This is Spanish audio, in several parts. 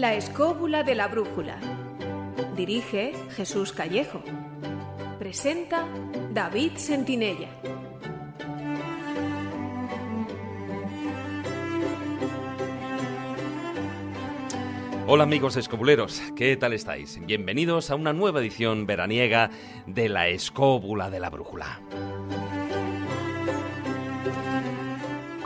La escóbula de la brújula. Dirige Jesús Callejo. Presenta David Sentinella. Hola amigos escobuleros, ¿qué tal estáis? Bienvenidos a una nueva edición veraniega de La escóbula de la brújula.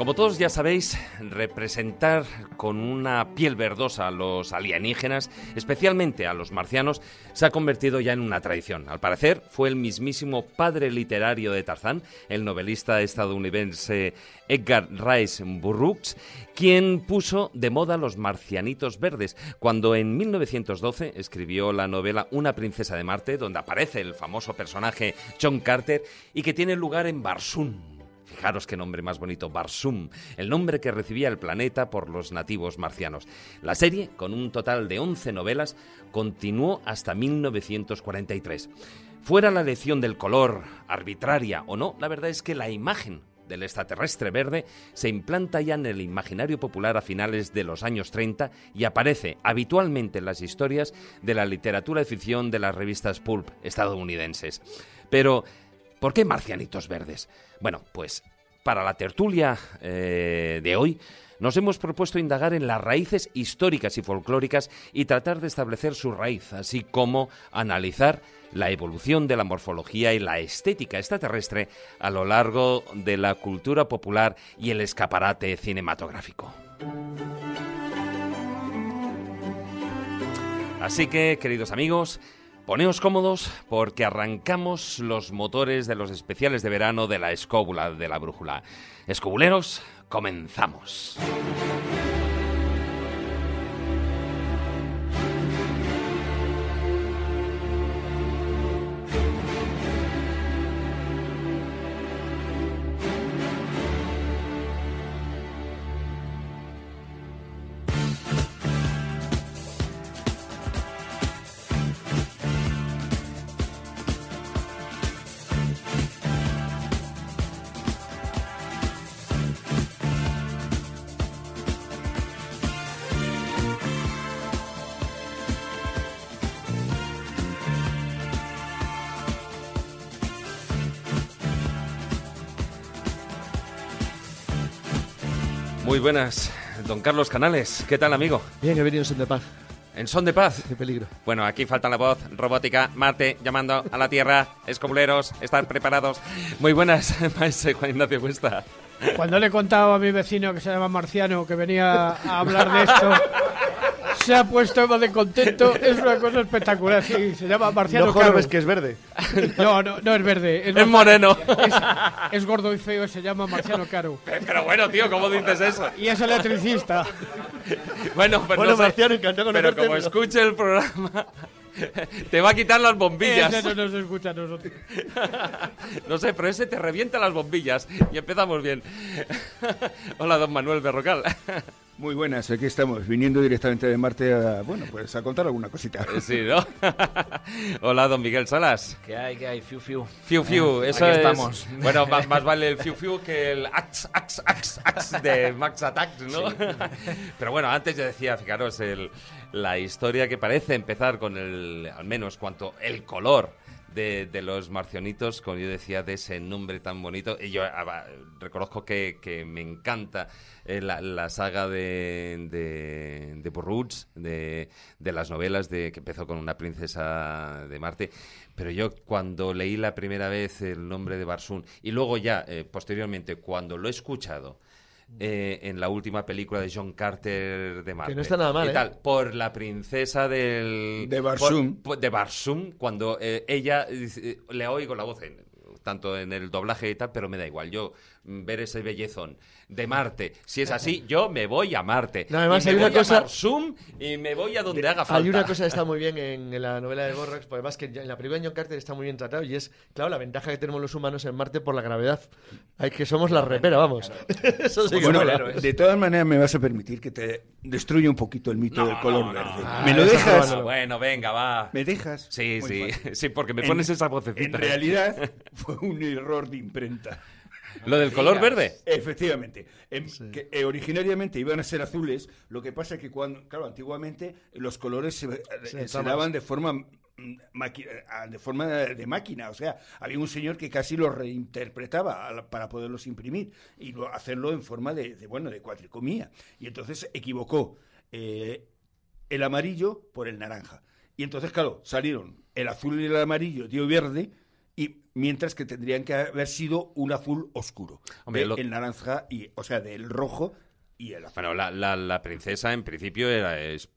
Como todos ya sabéis, representar con una piel verdosa a los alienígenas, especialmente a los marcianos, se ha convertido ya en una tradición. Al parecer, fue el mismísimo padre literario de Tarzán, el novelista estadounidense Edgar Rice Burroughs, quien puso de moda los marcianitos verdes, cuando en 1912 escribió la novela Una princesa de Marte, donde aparece el famoso personaje John Carter y que tiene lugar en Barsoom, Fijaros qué nombre más bonito, Barsum, el nombre que recibía el planeta por los nativos marcianos. La serie, con un total de 11 novelas, continuó hasta 1943. Fuera la elección del color, arbitraria o no, la verdad es que la imagen del extraterrestre verde se implanta ya en el imaginario popular a finales de los años 30 y aparece habitualmente en las historias de la literatura de ficción de las revistas pulp estadounidenses. Pero ¿Por qué marcianitos verdes? Bueno, pues para la tertulia eh, de hoy nos hemos propuesto indagar en las raíces históricas y folclóricas y tratar de establecer su raíz, así como analizar la evolución de la morfología y la estética extraterrestre a lo largo de la cultura popular y el escaparate cinematográfico. Así que, queridos amigos, Poneos cómodos porque arrancamos los motores de los especiales de verano de la escóbula de la brújula. Escobuleros, comenzamos. Muy buenas, don Carlos Canales. ¿Qué tal, amigo? Bien, he venido en son de paz. ¿En son de paz? Qué peligro. Bueno, aquí falta la voz robótica, Marte llamando a la Tierra, escobuleros, están preparados. Muy buenas, maestro Juan Ignacio Cuesta. Cuando le he contado a mi vecino que se llama Marciano que venía a hablar de esto, se ha puesto más de contento. Es una cosa espectacular. Sí, se llama Marciano No jodas que es verde. No, no, no es verde. Es moreno. Es, es gordo y feo. Se llama Marciano Caro. Pero bueno, tío, ¿cómo dices eso? Y es electricista. Bueno, pues Bueno, no sé, Marciano, encantado de Pero como pero- escuche el programa, te va a quitar las bombillas. Ese no nos escucha a nosotros. No sé, pero ese te revienta las bombillas. Y empezamos bien. Hola, don Manuel Berrocal. Muy buenas, aquí estamos, viniendo directamente de Marte a, bueno, pues a contar alguna cosita. Sí, ¿no? Hola, don Miguel Salas. ¿Qué hay? ¿Qué hay? Fiu, fiu. Fiu Fiu, Eh, eso aquí es- estamos. Bueno, más, más vale el Fiu Fiu que el Ax, Ax, Ax, Ax de Max Attack, ¿no? Pero bueno, antes yo decía, fijaros, el, la historia que parece empezar con el, al menos cuanto el color de, de los marcianitos, como yo decía, de ese nombre tan bonito. Y yo ah, reconozco que, me encanta eh, la, saga de, de, de de, de las novelas de que empezó con una princesa de Marte. Pero yo cuando leí la primera vez el nombre de Barsoom y luego ya, eh, posteriormente, cuando lo he escuchado eh, en la última película de John Carter de Marte. no está nada mal, y ¿eh? tal, por la princesa del... De Barsoom. por- por- de Barsoom, cuando eh, ella... le oigo la voz en- tanto en el doblaje y tal, pero me da igual. Yo ver ese bellezón de Marte, si es así, yo me voy a Marte. No, además y me hay una voy cosa- a Barsoom y me voy a donde haga falta. Hay una cosa que está muy bien en, en la novela de Borrax, además que en la película de John Carter está muy bien tratado y es, claro, la ventaja que tenemos los humanos en Marte por la gravedad. Hay que somos la repera, vamos. Eso sí que Bueno, mola. de todas maneras me vas a permitir que te destruya un poquito el mito No, del color no, no. verde. Ah, ¿Me lo dejas? no, Bueno, venga, va. ¿Me dejas? Sí, Muy sí, fácil. sí, porque me En- pones esa En vocecita. realidad fue un error de imprenta. ¿Lo del color verde? Efectivamente. Em, que, eh, originariamente iban a ser azules, lo que pasa es que cuando, claro, antiguamente los colores se, eh, se daban de forma mm, eh, de forma de máquina, o sea, había un señor que casi los reinterpretaba para poderlos imprimir y lo- hacerlo en forma de, de, bueno, de cuatricomía. Y entonces equivocó eh, el amarillo por el naranja. Y entonces, claro, salieron el azul y el amarillo, dio verde, y mientras que tendrían que haber sido un azul oscuro. Hombre, de lo- El naranja, y, o sea, del rojo y el azul. Bueno, la, la- la princesa en principio era es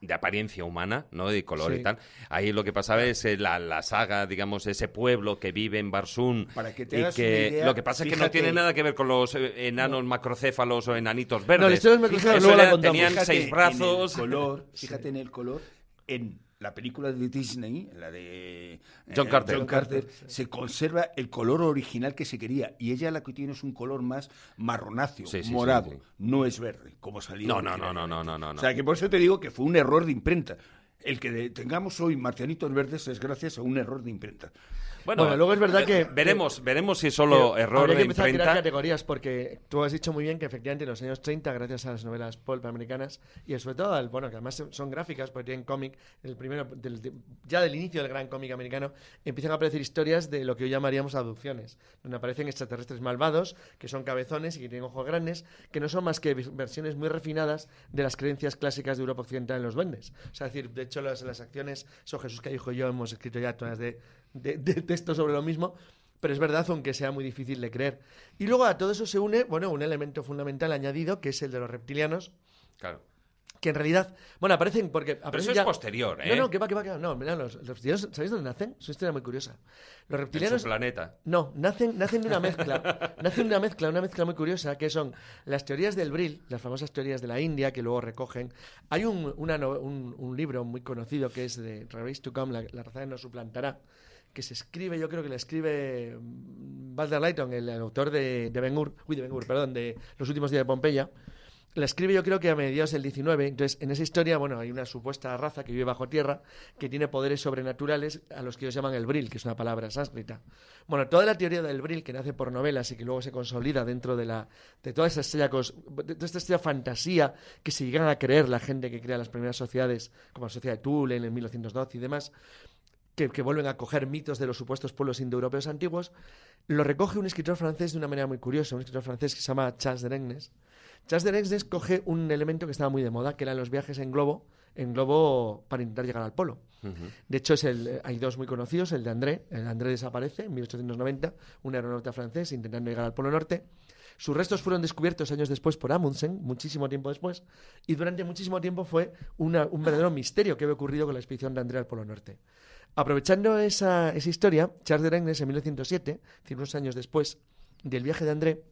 de apariencia humana, ¿no? De color Sí. y tal. Ahí lo que pasaba es eh, la, la saga, digamos, ese pueblo que vive en Barsun. Para que te y hagas que una idea, lo que pasa es que no tiene nada que ver con los eh, enanos macrocéfalos o enanitos verdes. No, es macrocéfalos, luego la contamos. tenían Fíjate seis en brazos. el color, fíjate en el color, en la película de Disney, la de eh, John Carter. John Carter, se conserva el color original que se quería y ella la que tiene es un color más marronáceo, Sí, sí, sí, morado, sí. no es verde, como salía. No, no, no, no, no, no, no, O sea, que por eso te digo que fue un error de imprenta. El que tengamos hoy marcianitos verdes es gracias a un error de imprenta. Bueno, Bueno, luego es verdad que- Veremos, veremos si solo Pero error habría de que empezar a tirar imprenta. categorías porque tú has dicho muy bien que efectivamente en los años 30, gracias a las novelas pulp americanas y sobre todo al, bueno, que además son gráficas porque tienen cómic, el primero del- de- ya del inicio del gran cómic americano empiezan a aparecer historias de lo que hoy llamaríamos abducciones, donde aparecen extraterrestres malvados que son cabezones y que tienen ojos grandes, que no son más que versiones muy refinadas de las creencias clásicas de Europa occidental en los duendes. O sea, es decir, de hecho las, las acciones, eso Jesús Callejo y yo hemos escrito ya todas de, de, de textos sobre lo mismo, pero es verdad, aunque sea muy difícil de creer. Y luego a todo eso se une, bueno, un elemento fundamental añadido, que es el de los reptilianos, Claro. que en realidad, bueno, aparecen porque... Pero aparecen eso ya- es posterior, ¿eh? No, no, que va, que va, que va. No, mira, los, los reptilianos, ¿sabéis dónde nacen? Es una historia muy curiosa. Los En reptilianos... su planeta. No, nacen, nacen de una mezcla. nacen de una mezcla, una mezcla muy curiosa, que son las teorías del Brill, las famosas teorías de la India, que luego recogen. Hay un, una no- un, un libro muy conocido que es de Race to Come, la, la raza nos suplantará, que se escribe, yo creo que le escribe mm, Walter Lighton, el, autor de, de Ben Hur, uy, de Ben perdón, de Los últimos días de Pompeya. La escribe yo creo que a mediados del 19. Entonces, en esa historia, bueno, hay una supuesta raza que vive bajo tierra que tiene poderes sobrenaturales a los que ellos llaman el Bril, que es una palabra sánscrita. Bueno, toda la teoría del Bril, que nace por novelas y que luego se consolida dentro de la de toda esa estrella, de toda esta estrella fantasía que se llegan a creer la gente que crea las primeras sociedades, como la sociedad de Tulen en 1912 y demás, que, vuelven a coger mitos de los supuestos pueblos indoeuropeos antiguos, lo recoge un escritor francés de una manera muy curiosa, un escritor francés que se llama Charles de Regnes. Charles de Regnes coge un elemento que estaba muy de moda, que eran los viajes en globo, en globo para intentar llegar al polo. De hecho, es el, hay dos muy conocidos, el de André. El de André desaparece en 1890, un aeronauta francés intentando llegar al Polo Norte. Sus restos fueron descubiertos años después por Amundsen, muchísimo tiempo después, y durante muchísimo tiempo fue una- un verdadero misterio que había ocurrido con la expedición de André al Polo Norte. Aprovechando esa, esa historia, Charles de Regnes en 1907, es decir, unos años después del viaje de André,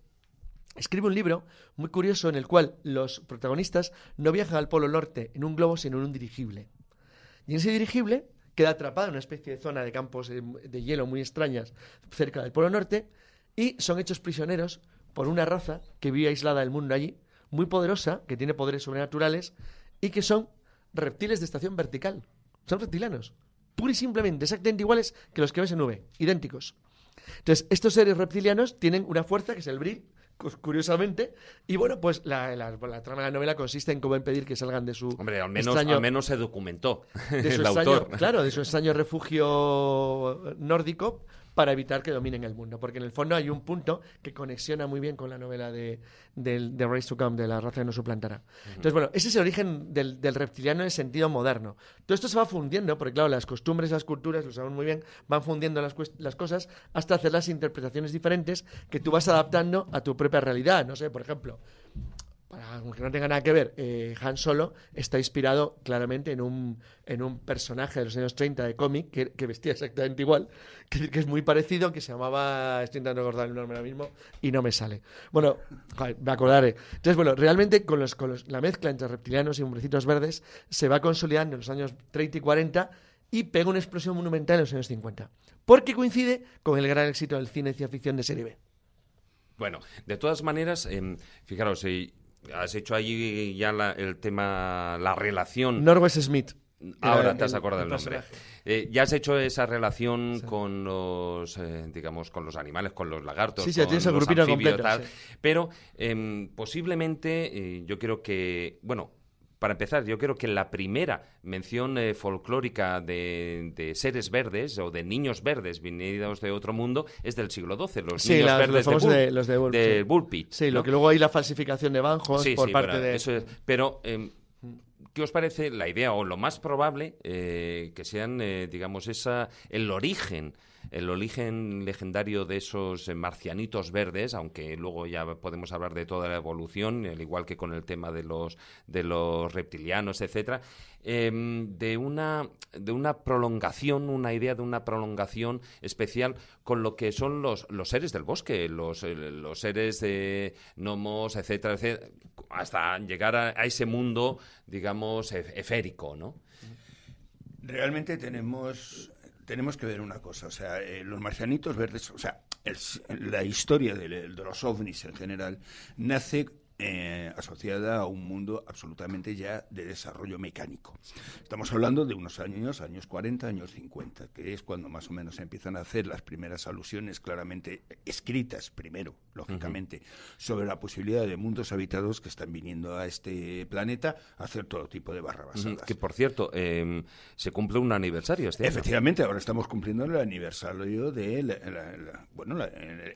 escribe un libro muy curioso en el cual los protagonistas no viajan al Polo Norte en un globo, sino en un dirigible. Y en ese dirigible queda atrapado en una especie de zona de campos de hielo muy extrañas cerca del Polo Norte y son hechos prisioneros por una raza que vive aislada del mundo allí, muy poderosa, que tiene poderes sobrenaturales y que son reptiles de estación vertical. Son reptilianos. Pura y simplemente, exactamente iguales que los que ves en V, idénticos. Entonces, estos seres reptilianos tienen una fuerza que es el bril, curiosamente, y bueno, pues la, la- la trama de la novela consiste en cómo impedir que salgan de su Hombre, al menos, extraño, al menos se documentó de su el extraño- autor. claro, de su extraño refugio nórdico para evitar que dominen el mundo, porque en el fondo hay un punto que conexiona muy bien con la novela de, de Race to Come, de la raza que nos suplantará. Entonces, bueno, ese es el origen del, del reptiliano en el sentido moderno. Todo esto se va fundiendo, porque claro, las costumbres, las culturas, lo sabemos muy bien, van fundiendo las, las cosas hasta hacer las interpretaciones diferentes que tú vas adaptando a tu propia realidad. No sé, por ejemplo, para aunque no tenga nada que ver, eh, Han Solo está inspirado claramente en un, en un personaje de los años 30 de cómic que, que vestía exactamente igual, que, que es muy parecido, que se llamaba, estoy intentando recordar el nombre ahora mismo, y no me sale. Bueno, me acordaré. Entonces, bueno, realmente con, los, con los- la mezcla entre reptilianos y hombrecitos verdes se va consolidando en los años 30 y 40 y pega una explosión monumental en los años 50. Porque coincide con el gran éxito del cine de ciencia ficción de serie B. Bueno, de todas maneras, em, fijaros, eh, has hecho allí ya la- el tema, la relación. Norwest Smith. Ahora te has acordado del nombre. Eh, ya has hecho esa relación con los, eh, digamos, con los animales, con los lagartos, sí, sí, con tienes los grupito anfibios, completo, tal. sí. Pero em, posiblemente, eh, yo creo que, bueno, para empezar, yo creo que la primera mención eh, folclórica de, de seres verdes o de niños verdes venidos de otro mundo es del siglo XII, los Sí, niños las- los verdes de, Bull, de- los de Bull, de sí. Bullpit, Sí, ¿no? lo que luego hay la falsificación de Banjos Sí, por sí, parte de... eso es- pero, em, ¿qué os parece la idea o lo más probable eh, que sean, eh, digamos, esa el origen, el origen legendario de esos marcianitos verdes, aunque luego ya podemos hablar de toda la evolución, al igual que con el tema de los de los reptilianos, etcétera, em, de una de una prolongación, una idea de una prolongación especial con lo que son los, los seres del bosque, los, eh, los seres de gnomos, etcétera, etcétera, hasta llegar a, a ese mundo, digamos, ef- eférico, ¿no? Realmente tenemos, tenemos que ver una cosa, o sea, eh, los marcianitos verdes, o sea, el la historia de los ovnis en general nace eh, asociada a un mundo absolutamente ya de desarrollo mecánico. Estamos hablando de unos años, años 40, años 50, que es cuando más o menos se empiezan a hacer las primeras alusiones claramente escritas primero, lógicamente, sobre la posibilidad de mundos habitados que están viniendo a este planeta a hacer todo tipo de barrabasadas. Que, por cierto, em, se cumple un aniversario este año. Efectivamente, ahora estamos cumpliendo el aniversario de la- la- la- bueno, la-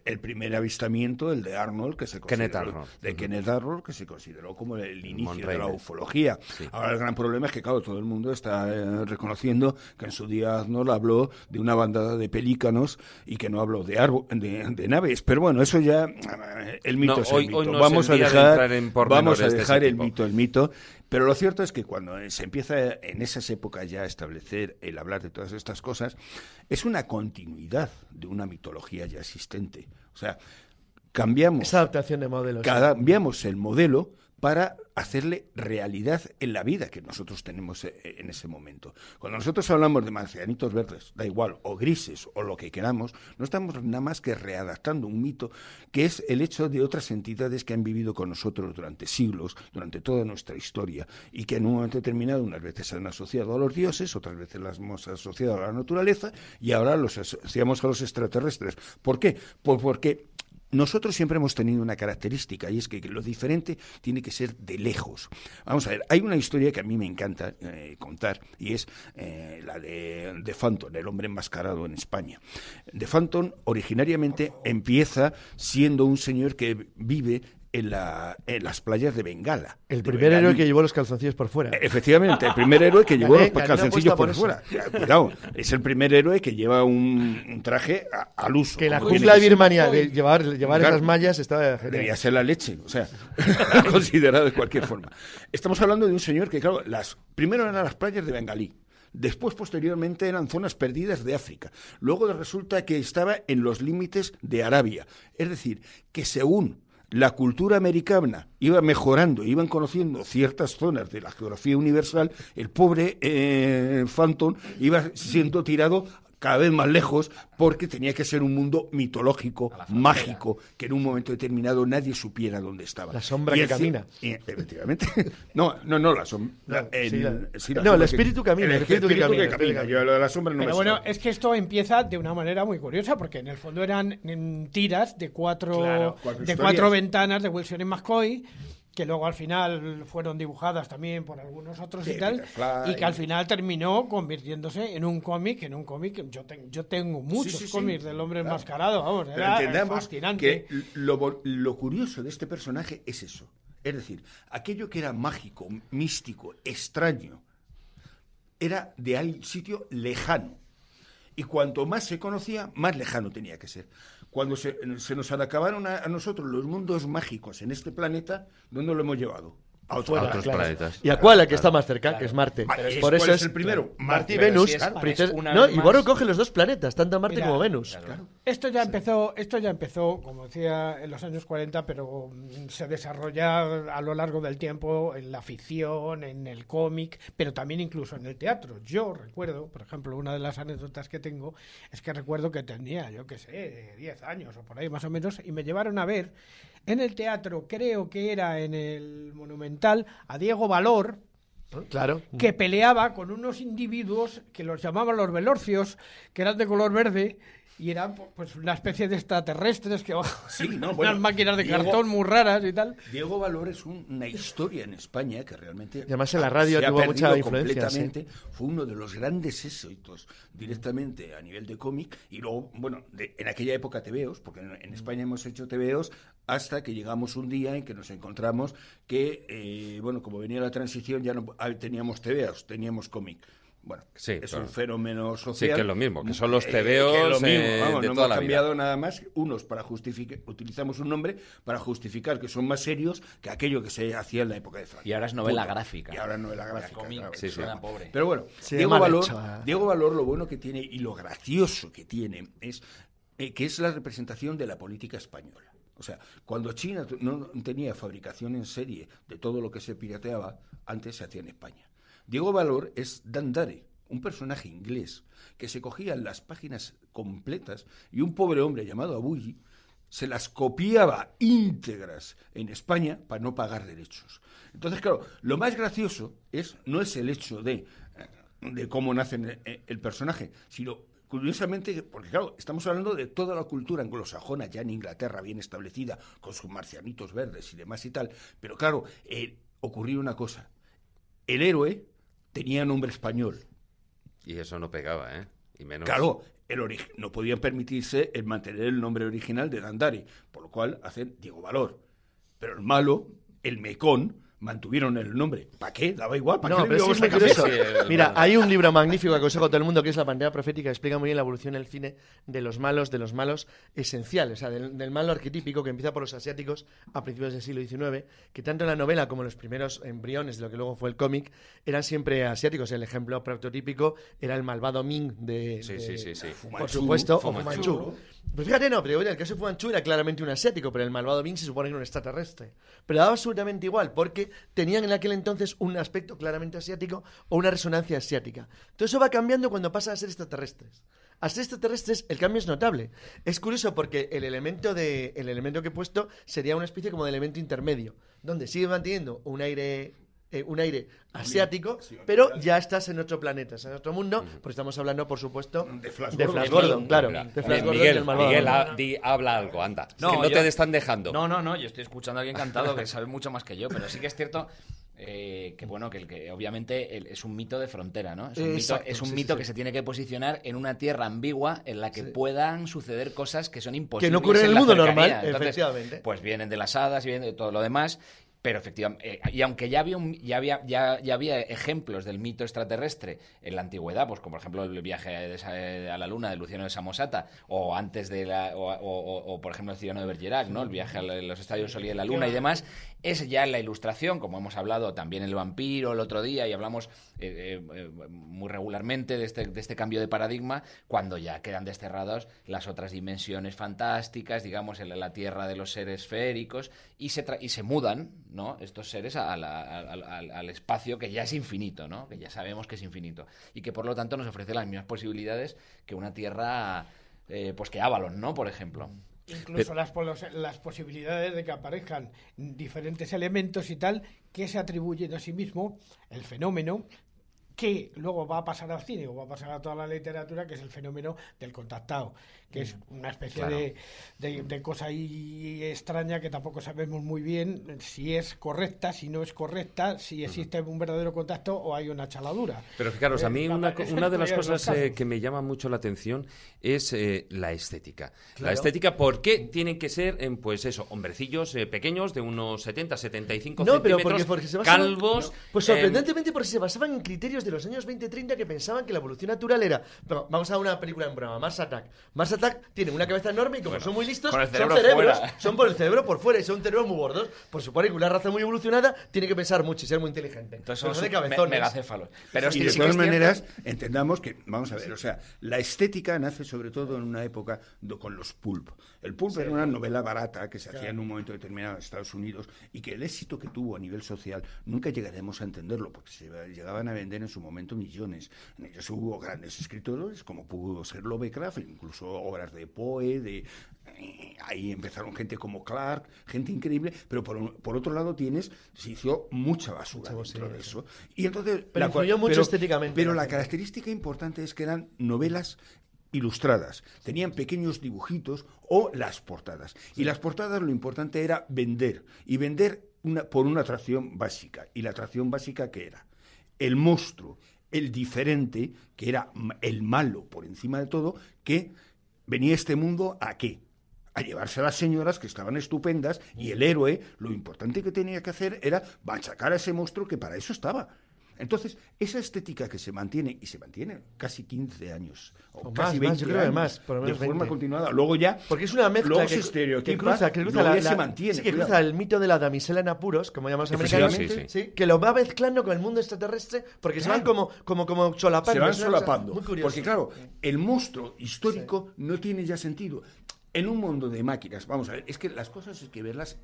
el, primer avistamiento, el de Arnold, que se Kenneth Arnold. de Ujú. Kenneth Arnold, que se consideró como el inicio de la ufología. Sí. Ahora el gran problema es que, claro, todo el mundo está eh, reconociendo que en su día Arnold habló de una bandada de pelícanos y que no habló de, arbo- de, de naves. Pero bueno, eso ya, eh, el mito No, es el hoy- mito. hoy no vamos a de dejar, entrar en vamos a pormenores de ese dejar el tipo. mito el mito. Pero lo cierto es que cuando se empieza en esas épocas ya a establecer el hablar de todas estas cosas, es una continuidad de una mitología ya existente. O sea, cambiamos, Esa adaptación de modelos. cambiamos el modelo para hacerle realidad en la vida que nosotros tenemos eh, en ese momento. Cuando nosotros hablamos de marcianitos verdes, da igual, o grises, o lo que queramos, no estamos nada más que readaptando un mito que es el hecho de otras entidades que han vivido con nosotros durante siglos, durante toda nuestra historia, y que en un momento determinado unas veces se han asociado a los dioses, otras veces las hemos asociado a la naturaleza, y ahora los asociamos a los extraterrestres. ¿Por qué? Pues porque nosotros siempre hemos tenido una característica y es que lo diferente tiene que ser de lejos. Vamos a ver, hay una historia que a mí me encanta eh, contar y es eh, la de, de Phantom, el hombre enmascarado en España. De Phantom originariamente empieza siendo un señor que vive en, la, en las playas de Bengala. El de primer héroe que llevó los calzoncillos por fuera. Eh, Efectivamente, el primer héroe que llevó Gané- los calzoncillos por por fuera. Eh, Cuidado, es el primer héroe que lleva un, un traje a- al uso. que la jungla de. Birmania, de llevar, llevar Claro. esas mallas estaba genial. Debía ser la leche, o sea, considerado de cualquier forma. Estamos hablando de un señor que, claro, las, primero eran las playas de Bengalí. Después, posteriormente, eran zonas perdidas de África. Luego resulta que estaba en los límites de Arabia. Es decir, que según la cultura americana iba mejorando, iban conociendo ciertas zonas de la geografía universal, el pobre eh, Phantom iba siendo tirado cada vez más lejos porque tenía que ser un mundo mitológico, mágico, que en un momento determinado nadie supiera dónde estaba. La sombra Y que camina. y, efectivamente. No, no, no, la sombra. No, sí, la- no, el espíritu camina, El el espíritu que camina, que el espíritu que camina. Yo lo de la sombra no Pero me bueno, es que esto empieza de una manera muy curiosa, porque en el fondo eran mm, tiras de cuatro, Claro, cuatro de historias. cuatro ventanas de Wilson y McCoy, que luego al final fueron dibujadas también por algunos otros Sí, y tal, Fly. y que al final terminó convirtiéndose en un cómic, en un cómic, yo, ten- yo tengo muchos sí, sí, cómics del hombre claro. enmascarado, vamos, Pero era entendamos fascinante. que lo, lo curioso de este personaje es eso. Es decir, aquello que era mágico, místico, extraño, era de algún sitio lejano. Y cuanto más se conocía, más lejano tenía que ser. Cuando se, se nos acabaron a, a nosotros los mundos mágicos en este planeta, ¿dónde lo hemos llevado? A otro A lado. otros Claro. planetas. Y a cuál, la que está más cerca, que es Marte. Pero es- Por ¿cuál eso es el primero? Marte y. Venus. Si es- Claro. es una no, y Boro coge los dos planetas, tanto Marte Mira, como Venus. Esto ya empezó, esto ya empezó, como decía, en los años 40, pero mm, se desarrolla a lo largo del tiempo en la ficción, en el cómic, pero también incluso en el teatro. Yo recuerdo, por ejemplo, una de las anécdotas que tengo es que recuerdo que tenía, yo qué sé, 10 años o por ahí más o menos, y me llevaron a ver en el teatro, creo que era en el Monumental, a Diego Valor, Claro. que peleaba con unos individuos que los llamaban los velorcios, que eran de color verde y eran pues una especie de extraterrestres que Sí, no, unas bueno, máquinas de Diego- cartón muy raras y tal. Diego Valor es un- una historia en España que realmente. además en la radio se ha tuvo mucha influencia, Completamente. Fue uno de los grandes éxitos directamente a nivel de cómic. Y luego, bueno, de- en aquella época TVOs, porque en, en España hemos hecho TVOs hasta que llegamos un día en que nos encontramos que, eh, bueno, como venía la transición, ya no ah, teníamos TVOs, teníamos cómic. Bueno, Sí, es claro. un fenómeno social. Sí, que es lo mismo, que son los Eh, tebeos, que es lo mismo, eh, vamos, de no toda hemos la vida. cambiado nada más, unos para justificar, utilizamos un nombre para justificar que son más serios que aquello que se hacía en la época de Franco. Y ahora es novela gráfica. Y ahora es novela gráfica. claro, Sí, sí. pobre. Pero bueno, Diego Valor, hecho. Diego Valor lo bueno que tiene y lo gracioso que tiene es eh, que es la representación de la política española. O sea, cuando China no tenía fabricación en serie de todo lo que se pirateaba, antes se hacía en España. Diego Valor es Dandare, un personaje inglés que se cogía las páginas completas y un pobre hombre llamado Abulli se las copiaba íntegras en España para no pagar derechos. Entonces, claro, lo más gracioso es no es el hecho de, de cómo nace el, el personaje, sino curiosamente, porque claro, estamos hablando de toda la cultura anglosajona ya en Inglaterra bien establecida, con sus marcianitos verdes y demás y tal, pero claro, eh, ocurrió una cosa, el héroe tenía nombre español, Y eso no pegaba, ¿eh? Y menos... Claro, el no podían permitirse el mantener el nombre original de Dandari, por lo cual hacen Diego Valor. Pero el malo, el mecón, mantuvieron el nombre. ¿Para qué? Daba igual. ¿Para No, qué pero sí es curioso. Mira, hay un libro magnífico que aconsejo a todo el mundo que es La Pantera Profética, que explica muy bien la evolución en el cine de los malos, de los malos esenciales, o sea, del, del malo arquetípico que empieza por los asiáticos a principios del siglo XIX, que tanto en la novela como en los primeros embriones de lo que luego fue el cómic eran siempre asiáticos. El ejemplo prototípico era el malvado Ming de. Sí, de- sí, sí, sí. Por Fumanchu, supuesto, o Fumanchu. Fumanchu. Pues fíjate, no, pero en el caso de Fumanchu era claramente un asiático, pero el malvado Ming se supone que era un extraterrestre. Pero daba absolutamente igual, porque tenían en aquel entonces un aspecto claramente asiático o una resonancia asiática. Todo eso va cambiando cuando pasa a ser extraterrestres. A ser extraterrestres el cambio es notable. Es curioso porque el elemento, de, el elemento que he puesto sería una especie como de elemento intermedio, donde sigue manteniendo un aire eh, un aire asiático, pero ya estás en otro planeta, estás en otro mundo, porque estamos hablando, por supuesto, De Flash de Gordon. Flash Gordon, claro, de Flash Miguel, Gordon. Miguel, ha- di- habla algo, anda. Es No, que no yo- te están dejando. No, no, no, yo estoy escuchando a alguien encantado que sabe mucho más que yo, pero sí que es cierto eh, que bueno, que, el que obviamente el- es un mito de frontera, ¿no? Es un Exacto, mito, es un sí, mito sí, que sí. se tiene que posicionar en una tierra ambigua en la que puedan suceder cosas que son imposibles. Que no ocurren en el mundo cercanía. normal, Entonces, efectivamente. Pues vienen de las hadas y vienen de todo lo demás. Pero efectivamente, eh, y aunque ya había, un- ya, había, ya, ya había ejemplos del mito extraterrestre en la antigüedad, pues como por ejemplo el viaje esa- a la luna de Luciano de Samosata, o antes de la, o, o- por ejemplo el Cirano de Bergerac, ¿no? el viaje a los estadios Sol y de la luna y demás, es ya la ilustración, como hemos hablado también el vampiro el otro día, y hablamos eh, eh, muy regularmente de este, de este cambio de paradigma, cuando ya quedan desterrados las otras dimensiones fantásticas, digamos, en la tierra de los seres féricos, y se, tra- y se mudan, ¿no? Estos seres al espacio que ya es infinito, ¿no? Que ya sabemos que es infinito. Y que por lo tanto nos ofrece las mismas posibilidades que una tierra, eh, pues que Avalon, ¿no? Por ejemplo. Incluso las, polos- las posibilidades de que aparezcan diferentes elementos y tal que se atribuyen a sí mismo el fenómeno que luego va a pasar al cine o va a pasar a toda la literatura, que es el fenómeno del contactado, que es una especie Claro. de, de- de cosa ahí extraña que tampoco sabemos muy bien si es correcta, si no es correcta, si existe un verdadero contacto o hay una chaladura. Pero fijaros, a Eh, mí la- una, de las cosas eh, que me llama mucho la atención es eh, la estética. La estética, ¿por qué tienen que ser, pues eso, hombrecillos eh, pequeños de unos 70, 75 No, pero centímetros, porque, porque se basaban, calvos? no, pues eh, sorprendentemente porque se basaban en criterios de los años 20-30 que pensaban que la evolución natural era. Pero vamos a una película en broma, Mars Attack. Mars Attack tiene una cabeza enorme y como son muy listos, son cerebro cerebros, fuera. son por el cerebro por fuera y son cerebros muy gordos. Por supone que una raza muy evolucionada tiene que pensar mucho y ser muy inteligente. Entonces son son de su- me- cabezones. megacéfalos. Pero es y de sí todas es cierto- maneras, entendamos que, vamos a ver, o sea, la estética nace sobre todo en una época con los pulp. El pulp era una novela barata que se hacía en un momento determinado en Estados Unidos y que el éxito que tuvo a nivel social nunca llegaremos a entenderlo porque se llegaban a vender en su momento millones. En ellos hubo grandes escritores, como pudo ser Lovecraft, incluso obras de Poe, de ahí empezaron gente como Clark, gente increíble, pero por, otro lado tienes, se hizo mucha basura dentro de eso. Y entonces, pero influyó mucho estéticamente. Pero la característica importante es que eran novelas ilustradas, tenían pequeños dibujitos o las portadas. Y las portadas lo importante era vender, y vender una, por una atracción básica. ¿Y la atracción básica qué era? El monstruo, el diferente, que era el malo por encima de todo, que venía este mundo a qué? a llevarse a las señoras que estaban estupendas y el héroe lo importante que tenía que hacer era machacar a ese monstruo que para eso estaba. Entonces, esa estética que se mantiene, y se mantiene casi 15 años, o, casi 20 yo creo años, más, por de forma continuada, luego ya... Porque es una mezcla que, que, cruza, que cruza la, se mantiene. Sí, que cruza el mito de la damisela en apuros, como llamamos americanamente, sí, que lo va mezclando con el mundo extraterrestre, porque se van como, como, como solapando. Se van solapando. Porque claro, el monstruo histórico no tiene ya sentido en un mundo de máquinas, vamos a ver, es que las cosas hay que verlas,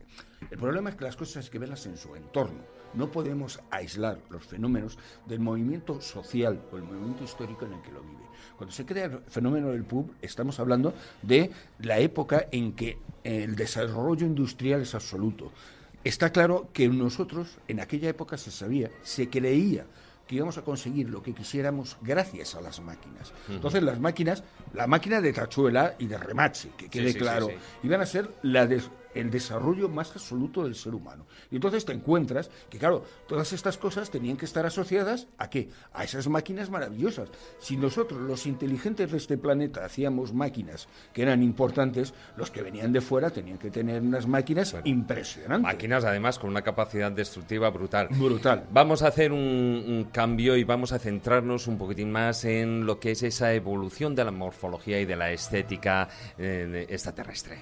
el problema es que las cosas hay que verlas en su entorno. No podemos aislar los fenómenos del movimiento social o el movimiento histórico en el que lo vive. Cuando se crea el fenómeno del pub, estamos hablando de la época en que el desarrollo industrial es absoluto. Está claro que nosotros, en aquella época se sabía, se creía que íbamos a conseguir lo que quisiéramos gracias a las máquinas. Entonces las máquinas, la máquina de tachuela y de remache, que quede claro, iban a ser la de, el desarrollo más absoluto del ser humano. Y entonces te encuentras que, claro, todas estas cosas tenían que estar asociadas a qué? A esas máquinas maravillosas. Si nosotros, los inteligentes de este planeta, hacíamos máquinas que eran importantes, los que venían de fuera tenían que tener unas máquinas impresionantes. Máquinas, además, con una capacidad destructiva brutal. Brutal. Vamos a hacer un, cambio y vamos a centrarnos un poquitín más en lo que es esa evolución de la morfología y de la estética eh, extraterrestre.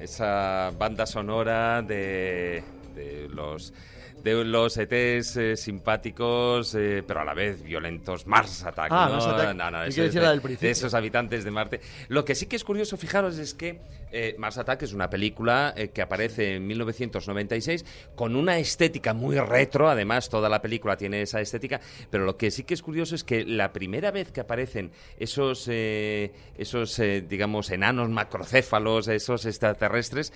Esa banda sonora de, de los ETs eh, simpáticos, eh, pero a la vez violentos, Mars Attack. Ah, ¿no? Mars Attack. No, no, de, esos habitantes de Marte. Lo que sí que es curioso, fijaros, es que eh, Mars Attack es una película que aparece en 1996 con una estética muy retro, además toda la película tiene esa estética, pero lo que sí que es curioso es que la primera vez que aparecen esos, esos digamos, enanos macrocéfalos, esos extraterrestres,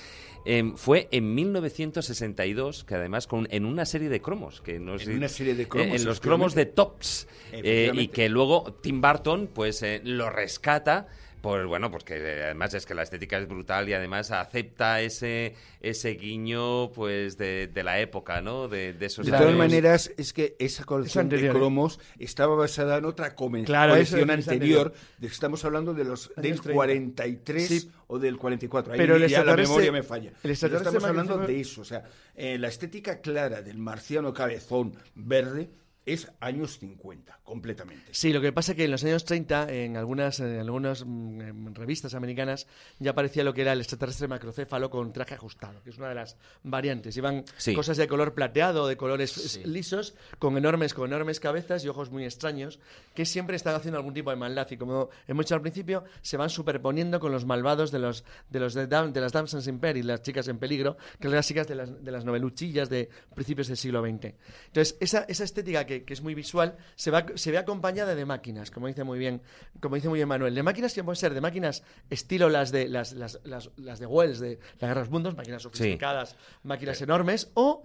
fue en 1962, que además con, en una serie de cromos. Que no en una serie de cromos. Eh, en los cromos de Tops. Eh, y que luego Tim Burton pues eh, lo rescata por, bueno, porque además es que la estética es brutal y además acepta ese, ese guiño pues de, la época, ¿no? De, esos De todas maneras, es que esa colección de cromos estaba basada en otra colección anterior. De, estamos hablando de los del 43 o del 44. Ahí Pero ya la memoria me falla. estamos hablando de eso. O sea, eh, la estética clara del marciano cabezón verde es años 50, completamente. Sí, lo que pasa es que en los años 30, en algunas, en algunas mm, revistas americanas, ya aparecía lo que era el extraterrestre macrocéfalo con traje ajustado, que es una de las variantes. Iban cosas de color plateado, de colores lisos, con enormes, con enormes cabezas y ojos muy extraños, que siempre están haciendo algún tipo de maldad. Y como hemos dicho al principio, se van superponiendo con los malvados de los de los de, de las Damsons in Peril, las chicas en peligro, que son las chicas de las, de las noveluchillas de principios del siglo XX. Entonces, esa, esa estética que que, es muy visual, se, va, se ve acompañada de máquinas, como dice muy bien, como dice muy bien Manuel. De máquinas que pueden ser de máquinas estilo las de las, las, las, de Wells, de la Guerra de los Mundos, máquinas sofisticadas, máquinas enormes, o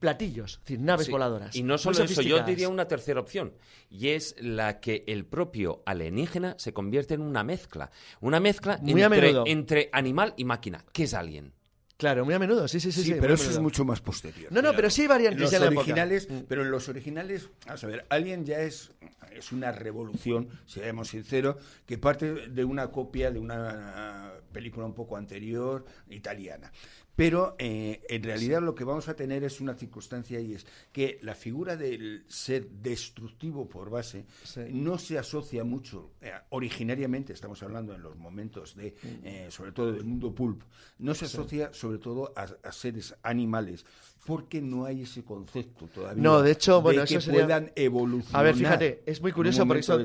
platillos, es decir, naves voladoras. Y no solo eso, yo diría una tercera opción, y es la que el propio alienígena se convierte en una mezcla. Una mezcla entre, entre, animal y máquina. ¿Qué es alien? Claro, muy a menudo, sí, sí, sí. Sí, pero eso es mucho más posterior. No, no, pero sí hay variantes en los originales, Pero en los originales, vamos a ver, alguien ya es, es una revolución, seamos sinceros, que parte de una copia de una película un poco anterior, italiana. Pero eh, en realidad lo que vamos a tener es una circunstancia y es que la figura del ser destructivo por base no se asocia mucho, eh, originariamente estamos hablando en los momentos de, eh, sobre todo del mundo pulp, no se asocia sobre todo a seres animales, porque no hay ese concepto todavía. No, de hecho, bueno, que puedan evolucionar. A ver, fíjate, es muy curioso porque eso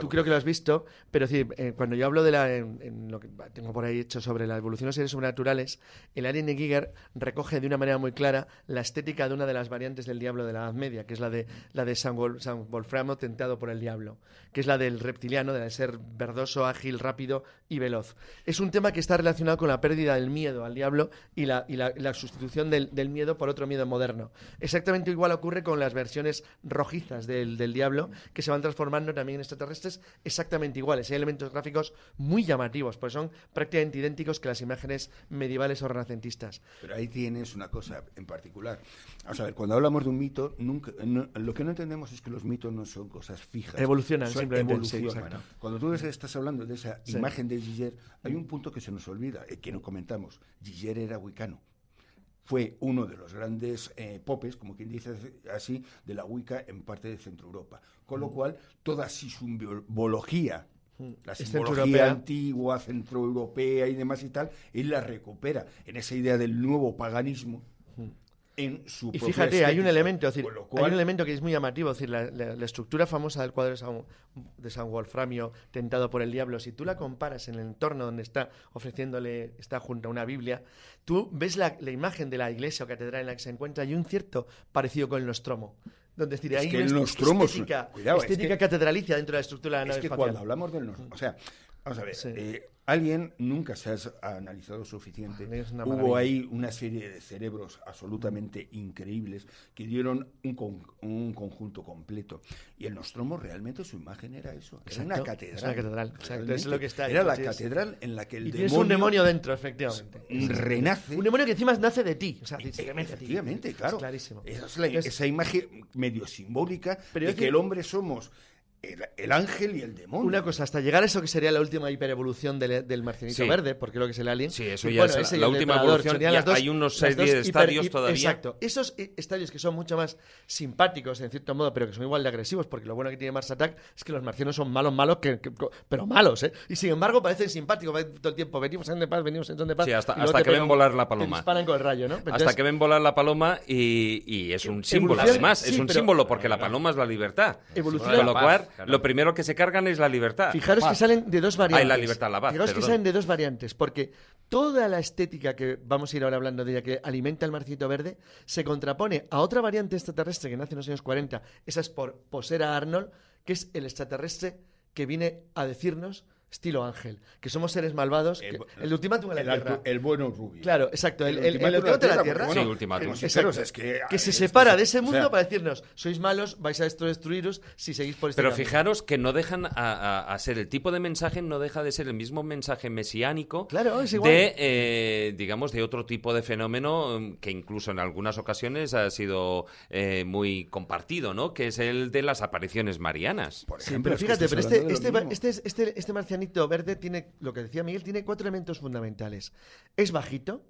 tú creo que lo has visto, pero decir, eh, cuando yo hablo de la, en, lo que tengo por ahí hecho sobre la evolución de los seres sobrenaturales, el Alien de Giger recoge de una manera muy clara la estética de una de las variantes del diablo de la Edad Media, que es la de la de San, Wolframo tentado por el diablo, que es la del reptiliano, de ser verdoso, ágil, rápido y veloz. Es un tema que está relacionado con la pérdida del miedo al diablo y la, y la, sustitución del, del miedo por otro miedo moderno. Exactamente igual ocurre con las versiones rojizas del, diablo, que se van transformando también en extraterrestres exactamente iguales. Hay elementos gráficos muy llamativos, pues son prácticamente idénticos que las imágenes medievales o renacentistas. Pero ahí tienes una cosa en particular. Vamos a ver, cuando hablamos de un mito, nunca, lo que no entendemos es que los mitos no son cosas fijas. Evolucionan, simplemente. cuando tú estás hablando de esa imagen de Giger, hay un punto que se nos olvida, eh, que no comentamos. Giger era wicano fue uno de los grandes eh, popes, como quien dice así, de la Wicca en parte de Centro Europa. Con lo mm. cual, toda su simbología. La simbología antigua, centroeuropea y demás y tal, él la recupera en esa idea del nuevo paganismo en su Y fíjate, hay un elemento, hay un elemento que es muy llamativo, decir, la, estructura famosa del cuadro de San, Wolframio, tentado por el diablo, si tú la comparas en el entorno donde está ofreciéndole, está junto a una Biblia, tú ves la, imagen de la iglesia o catedral en la que se encuentra y un cierto parecido con el Nostromo. Donde es hay que una estética, estética catedralicia dentro de la estructura de la nave es que cuando hablamos del Nostromo, o sea, vamos a ver, eh, Alguien nunca se ha analizado suficiente. Hubo ahí una serie de cerebros absolutamente increíbles que dieron un, un conjunto completo. Y el Nostromo realmente su imagen era eso. Era una catedral. Es lo que está Era la catedral en la que el y demonio. un demonio dentro, efectivamente. Renace. Un demonio que encima nace de ti. efectivamente, claro. clarísimo. Esa, es la, esa imagen medio simbólica de que el hombre somos el, ángel y el demonio. Una cosa, hasta llegar a eso que sería la última hiperevolución del, del marcianito verde, porque lo que es el alien. Sí, eso ya es la, última evolución. hay unos seis estadios todavía. Exacto. Esos eh, estadios que son mucho más simpáticos, en cierto modo, pero que son igual de agresivos, porque lo bueno que tiene Mars Attack es que los marcianos son malos, malos, que, pero malos, ¿eh? Y sin embargo parecen simpáticos todo el tiempo. Venimos en de paz, venimos en de paz. Sí, hasta, hasta que ven volar la paloma. disparan con el rayo, ¿no? hasta que ven volar la paloma y, y es un símbolo, además. es un símbolo, porque la paloma es la libertad. Evoluciona. Con lo cual, lo primero que se cargan es la libertad. Fijaros que salen de dos variantes. la libertad, la paz, Fijaros que salen de dos variantes, porque toda la estética que vamos a ir ahora hablando de ella, que alimenta el marcito verde, se contrapone a otra variante extraterrestre que nace en los años 40. Esa es por Posera Arnold, que es el extraterrestre que viene a decirnos estilo Ángel, que somos seres malvados. El, el ultimátum de la Tierra. El bueno rubio. Claro, exacto. El, el, ultimátum de la Tierra. sí, ultimátum. Es que, que se separa de ese mundo para decirnos, sois malos, vais a destruiros si seguís por este Pero fijaros que no dejan a, ser el tipo de mensaje, no deja de ser el mismo mensaje mesiánico claro, es igual. de, eh, digamos, de otro tipo de fenómeno mm, que incluso en algunas ocasiones ha sido eh, muy compartido, ¿no? Que es el de las apariciones marianas. Por ejemplo, sí, pero fíjate, pero este, este, este, este, este marciano verde tiene, lo que decía Miguel, tiene cuatro elementos fundamentales. Es bajito,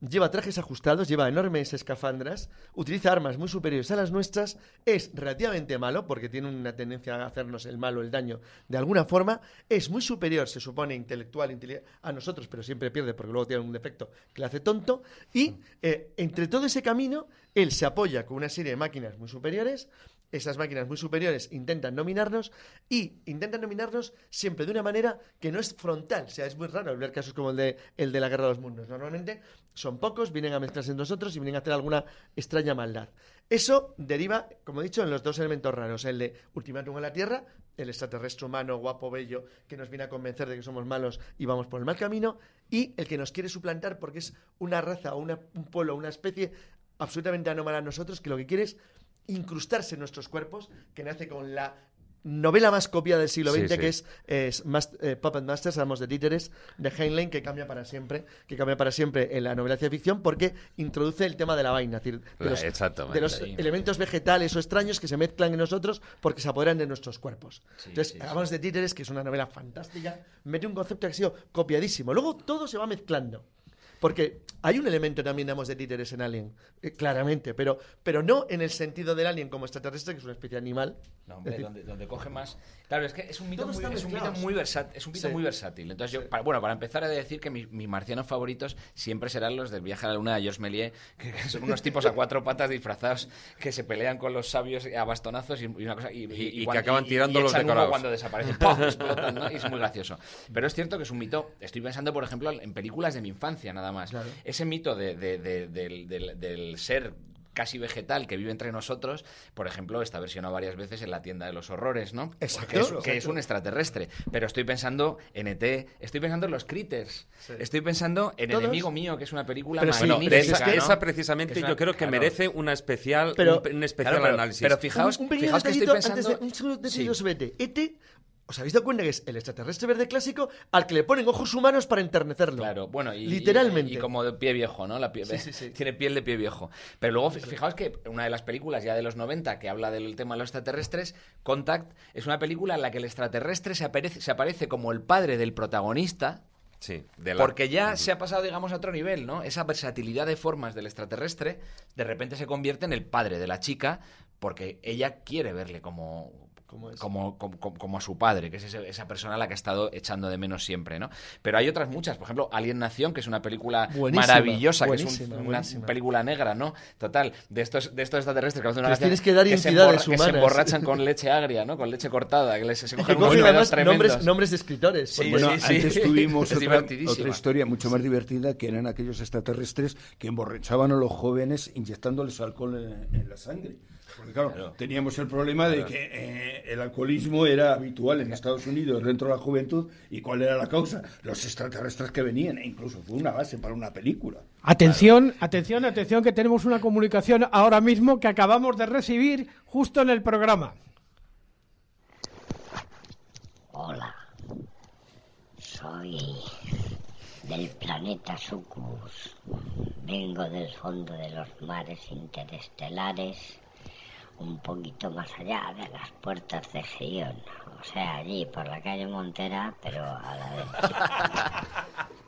lleva trajes ajustados, lleva enormes escafandras, utiliza armas muy superiores a las nuestras, es relativamente malo, porque tiene una tendencia a hacernos el malo, el daño, de alguna forma, es muy superior, se supone, intelectual a nosotros, pero siempre pierde porque luego tiene un defecto que le hace tonto, y eh, entre todo ese camino, él se apoya con una serie de máquinas muy superiores, esas máquinas muy superiores intentan nominarnos y intentan nominarnos siempre de una manera que no es frontal. O sea, es muy raro ver casos como el de, el de la Guerra de los Mundos. Normalmente son pocos, vienen a mezclarse en nosotros y vienen a hacer alguna extraña maldad. Eso deriva, como he dicho, en los dos elementos raros. El de ultimátum a la Tierra, el extraterrestre humano, guapo, bello, que nos viene a convencer de que somos malos y vamos por el mal camino, y el que nos quiere suplantar porque es una raza o un pueblo, una especie absolutamente anómala a nosotros, que lo que quiere es incrustarse en nuestros cuerpos, que nace con la novela más copiada del siglo XX, Sí, sí. que es, es eh, Puppet Masters, hablamos de títeres, de Heinlein, que cambia para siempre, que cambia para siempre en la novela de ciencia ficción, porque introduce el tema de la vaina, es decir, de los, de elementos vegetales o extraños que se mezclan en nosotros porque se apoderan de nuestros cuerpos. Entonces, sí, hablamos de títeres, que es una novela fantástica, mete un concepto que ha sido copiadísimo. Luego todo se va mezclando. Porque hay un elemento también, digamos, de títeres en Alien, eh, claramente, pero, pero no en el sentido del Alien como extraterrestre, que es una especie animal. No, Es hombre, decir, donde, donde coge más. Claro, es que es un mito, muy, es un mito muy versátil. Es un mito Sí. muy versátil. Entonces, yo, para- bueno, para empezar, he de decir que mis, mis marcianos favoritos siempre serán los del viaje a la luna de Georges Méliès, que, que son unos tipos a cuatro patas disfrazados que se pelean con los sabios a bastonazos y, y una cosa. Y, Y- y que acaban y- tirando y los decorados. cuando desaparecen. ¡pum! explotan, ¿no? Y es muy gracioso. Pero es cierto que es un mito. Estoy pensando, por ejemplo, en películas de mi infancia, nada más. Claro. Ese mito de- de- de- del, del- del ser casi vegetal que vive entre nosotros, por ejemplo, está versionado varias veces en la tienda de los horrores, ¿no? Exacto, Que es, exacto. que es un extraterrestre. Pero estoy pensando en ET, estoy pensando en los Critters, estoy pensando en Todos. Enemigo Mío, que es una película Pero sí, esa, ¿no? esa precisamente Que es una- yo creo que claro. merece una especial, Pero- un, un especial Claro, pero- análisis. pero fijaos, un, un pequeño fijaos que estoy pensando... antes de un segundo detallito Sí. sobre ET. ET, ¿os habéis dado cuenta que es el extraterrestre verde clásico al que le ponen ojos humanos para enternecerlo? Claro, bueno, y, Literalmente. Y, y como de pie viejo, ¿no? La pie- Sí, sí, sí. Tiene piel de pie viejo. Pero luego, fi- fijaos que una de las películas ya de los 90 que habla del tema de los extraterrestres, Contact, es una película en la que el extraterrestre se aparece, se aparece como el padre del protagonista, Sí, de la- porque ya se ha pasado, digamos, a otro nivel, ¿no? Esa versatilidad de formas del extraterrestre de repente se convierte en el padre de la chica porque ella quiere verle como... Como es. Como, como, a su padre, que es esa persona a la que ha estado echando de menos siempre, ¿no? Pero hay otras muchas, por ejemplo, Alien Nación, que es una película Buenísima, maravillosa, que es un- una buenísima. película negra, ¿no? Total, de estos, de estos extraterrestres que hacen una tienes que dar se identidades emborra- que se emborrachan con leche agria, ¿no? Con leche cortada, que les, se cogen que unos tremendos. nombres, nombres de escritores. Sí, Bueno, sí, antes sí. tuvimos Es otra, historia mucho más divertida que eran aquellos extraterrestres que emborrachaban a los jóvenes inyectándoles alcohol en, en la sangre. Porque claro, Claro. teníamos el problema de que eh, el alcoholismo era habitual en Estados Unidos dentro de la juventud y cuál era la causa, los extraterrestres que venían, e incluso fue una base para una película. Atención, atención, atención, que tenemos una comunicación ahora mismo que acabamos de recibir justo en el programa. Hola, soy del planeta Sucubus. Vengo del fondo de los mares interestelares, un poquito más allá de las puertas de Gion. O sea, allí por la calle Montera, pero a la derecha.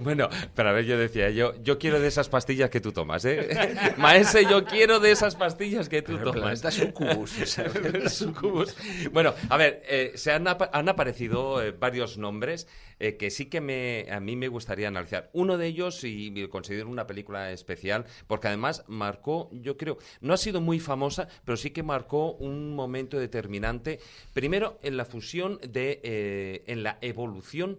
Bueno, pero a ver, yo decía, yo, yo quiero de esas pastillas que tú tomas, ¿eh? Maese, yo quiero de esas pastillas que tú Pero tomas. planeta Sucubus. Bueno, a ver, eh, se han, apa- han aparecido eh, varios nombres eh, que sí que me, a mí me gustaría analizar. Uno de ellos, y considero una película especial, porque además marcó, yo creo, no ha sido muy famosa, pero sí que marcó un momento determinante, primero en la fusión de, en la evolución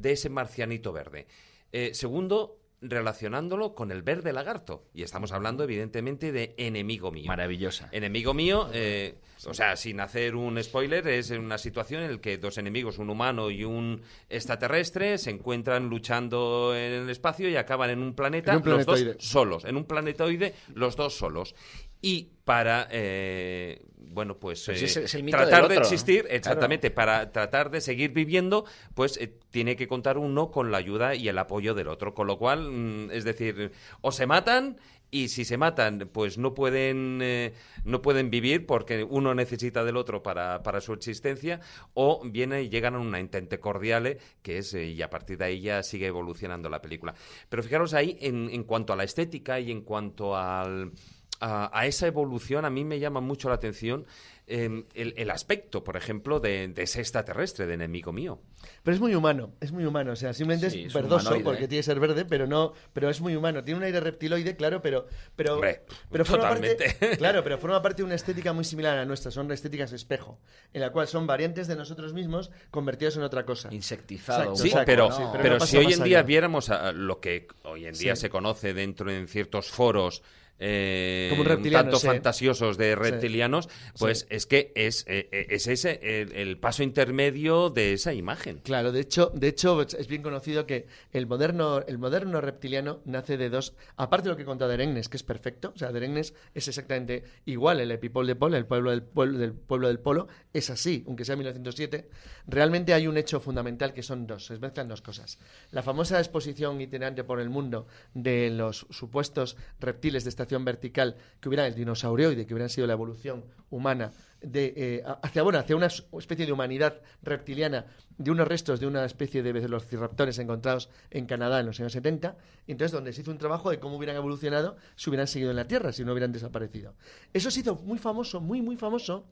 de ese marcianito verde. Eh, segundo, relacionándolo con el verde lagarto. Y estamos hablando, evidentemente, de enemigo mío. Maravillosa. Enemigo mío, eh, o sea, sin hacer un spoiler, es una situación en la que dos enemigos, un humano y un extraterrestre, se encuentran luchando en el espacio y acaban en un planeta, En un los dos solos, en un planetoide, los dos solos. Y para, eh, bueno, pues eh, es- es tratar de existir, Claro. exactamente, para tratar de seguir viviendo, pues eh, tiene que contar uno con la ayuda y el apoyo del otro. Con lo cual, mm, es decir, o se matan y si se matan, pues no pueden, eh, no pueden vivir porque uno necesita del otro para, para su existencia, o viene y llegan a una intente cordiale, que es, eh, y a partir de ahí ya sigue evolucionando la película. Pero fijaros ahí, en, en cuanto a la estética y en cuanto al, a, a esa evolución, a mí me llama mucho la atención eh, el, el aspecto, por ejemplo, de, de ese extraterrestre, de enemigo mío. Pero es muy humano, es muy humano. O sea, simplemente Sí, es verdoso porque ¿eh? tiene que ser verde, pero no, pero es muy humano. Tiene un aire reptiloide, claro, pero, pero, Hombre, pero forma totalmente. parte, claro, pero forma parte de una estética muy similar a la nuestra. Son estéticas espejo, en la cual son variantes de nosotros mismos convertidos en otra cosa. Insectizado. Exacto, Sí, pero, sí, pero pero no si hoy en día allá. viéramos a- a lo que hoy en día Sí. se conoce dentro en ciertos foros eh, un, tanto fantasiosos de reptilianos, pues es que es, eh, eh, es ese el, paso intermedio de esa imagen. Claro, de hecho, de hecho es bien conocido que el moderno, el moderno reptiliano nace de dos, aparte de lo que contado Derengnes, que es perfecto, o sea, Derengnes es exactamente igual, el epipol de Polo, el pueblo del, pueblo del pueblo del Polo, es así, aunque sea 1907, realmente hay un hecho fundamental que son dos, se mezclan dos cosas. La famosa exposición itinerante por el mundo de los supuestos reptiles de vertical que hubieran el dinosaurio y que hubieran sido la evolución humana de, eh, hacia, bueno, hacia una especie de humanidad reptiliana de unos restos de una especie de velociraptores encontrados en Canadá en los años 70, entonces donde se hizo un trabajo de cómo hubieran evolucionado si hubieran seguido en la Tierra, si no hubieran desaparecido. Eso se hizo muy famoso, muy, muy famoso,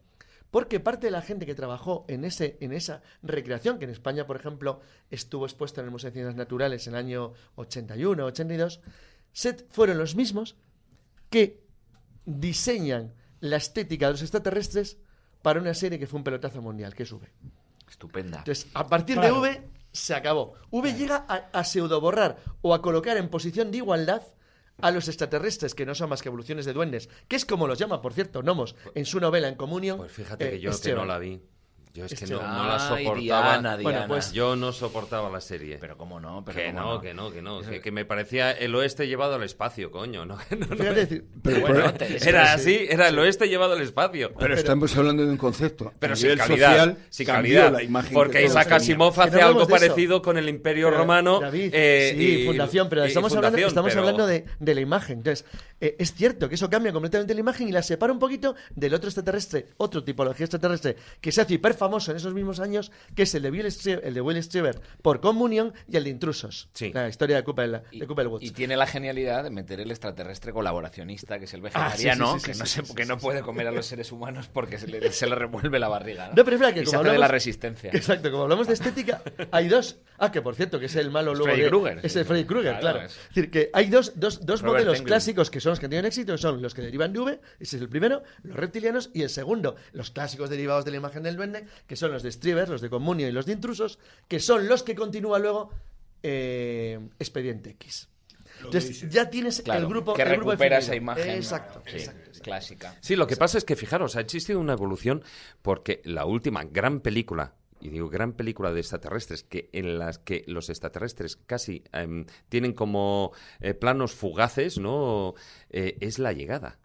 porque parte de la gente que trabajó en, ese, en esa recreación, que en España, por ejemplo, estuvo expuesta en el Museo de Ciencias Naturales en el año 81, 82, fueron los mismos que diseñan la estética de los extraterrestres para una serie que fue un pelotazo mundial, que es V. Estupenda. Entonces, a partir de V se acabó. V llega a, a pseudo borrar o a colocar en posición de igualdad a los extraterrestres, que no son más que evoluciones de duendes, que es como los llama, por cierto, Nomos, en su novela En Comunión. Pues fíjate que yo que no la vi. Yo es que no, la soportaba. Bueno, pues yo no soportaba la serie. Pero cómo no, que, no, que no, que no, que me parecía el oeste llevado al espacio, coño. No, pero, era así, era el oeste llevado al espacio. Pero, estamos hablando de un concepto. Pero sin calidad, sin calidad. La imagen porque Isaac Asimov hace algo parecido con el Imperio Romano. Eh, sí, fundación, pero estamos hablando, estamos hablando de, de, la imagen. Entonces, eh, es cierto que eso cambia completamente la imagen y la separa un poquito del otro extraterrestre, otro tipología extraterrestre, que se hace hiperfamoso famoso en esos mismos años, que es el de Will Strieber, el de Will por Communion y el de Intrusos. La historia de Cooper, de Woods. Y tiene la genialidad de meter el extraterrestre colaboracionista, que es el ah, vegetariano, que, no que no puede comer a los seres humanos porque se le, se le revuelve la barriga. No, pero que y como hablamos, de la resistencia. Exacto, como hablamos de estética, hay dos. Ah, que por cierto, que es el malo luego. Freddy Krueger. Es el Freddy Krueger, claro. Es. decir, que hay dos, dos, dos modelos clásicos que son los que tienen éxito, que son los que derivan de V, ese es el primero, los reptilianos, y el segundo, los clásicos derivados de la imagen del duende, que son los de Strieber los de Comunio y los de Intrusos, que son los que continúa luego eh, Expediente X. Entonces ya tienes el grupo que recupera esa imagen exacto, clásica. Sí, lo que pasa es que fijaros, ha existido una evolución porque la última gran película y digo gran película de extraterrestres que en las que los extraterrestres casi em, tienen como eh, planos fugaces, ¿no? Eh, es la llegada.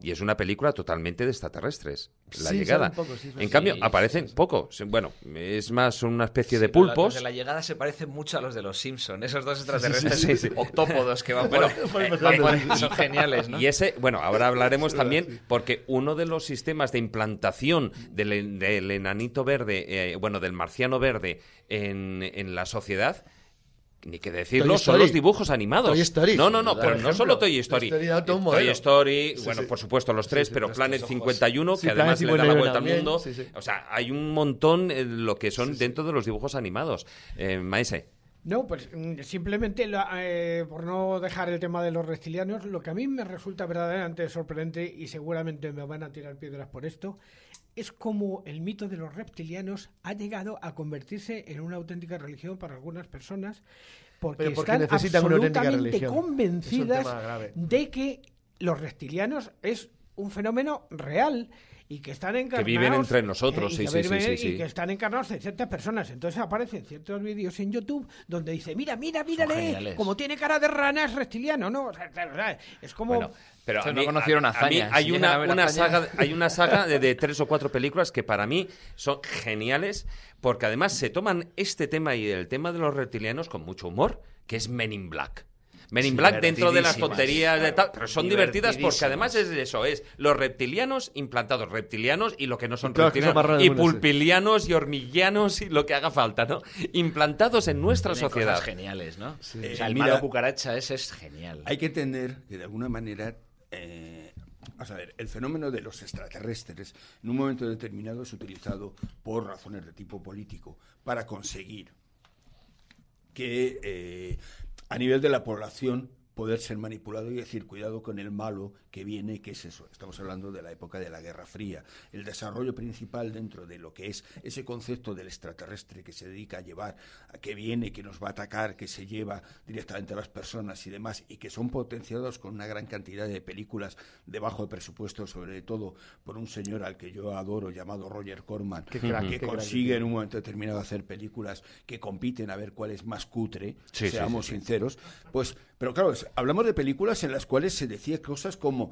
Y es una película totalmente de extraterrestres. La llegada. en cambio, aparecen pocos. Bueno, es más una especie de pulpos. Los de la llegada se parecen mucho a los de los Simpson. Esos dos extraterrestres octópodos que van por, son geniales, ¿no? Y ese, bueno, ahora hablaremos también porque uno de los sistemas de implantación del, del enanito verde, eh, bueno, del marciano verde en, en la sociedad ni que decirlo, son los dibujos animados. Toy Story. No, no, no, pero no solo Toy Story. Toy Story, bueno, por supuesto los tres, pero Planet 51, que además le da la vuelta al mundo. O sea, hay un montón eh, lo que son dentro de los dibujos animados. Eh, Maese. No, pues mm, simplemente eh, por no dejar el tema de los reptilianos, lo que a mí me resulta verdaderamente sorprendente y seguramente me van a tirar piedras por esto, es como el mito de los reptilianos ha llegado a convertirse en una auténtica religión para algunas personas porque, están absolutamente convencidas de que los reptilianos es un fenómeno real y que están encarnados. Que viven entre nosotros, sí, sí, sí, Y que están encarnados en ciertas personas. Entonces aparecen ciertos vídeos en YouTube donde dice: Mira, mira, mírale, como tiene cara de rana es reptiliano, ¿no? es como. pero no conocieron a, hay, una, una saga, hay una saga de, tres o cuatro películas que para mí son geniales porque además se toman este tema y el tema de los reptilianos con mucho humor, que es Men in Black. Men in Black dentro de las tonterías de tal, pero son divertidas porque además es eso, es los reptilianos implantados, reptilianos y lo que no son reptilianos, y pulpilianos y hormillanos y lo que haga falta, ¿no? Implantados en nuestra sociedad. geniales, ¿no? o sea, el mira, cucaracha ese es genial. Hay que entender que de alguna manera eh, a ver, el fenómeno de los extraterrestres en un momento determinado es utilizado por razones de tipo político para conseguir que eh, a nivel de la población poder ser manipulado y decir, cuidado con el malo que viene, que es eso. Estamos hablando de la época de la Guerra Fría. El desarrollo principal dentro de lo que es ese concepto del extraterrestre que se dedica a llevar, a que viene, que nos va a atacar, que se lleva directamente a las personas y demás, y que son potenciados con una gran cantidad de películas de bajo presupuesto, sobre todo por un señor al que yo adoro llamado Roger Corman, que, consigue en un momento determinado hacer películas que compiten a ver cuál es más cutre, seamos sinceros, pues pero claro, hablamos de películas en las cuales se decía cosas como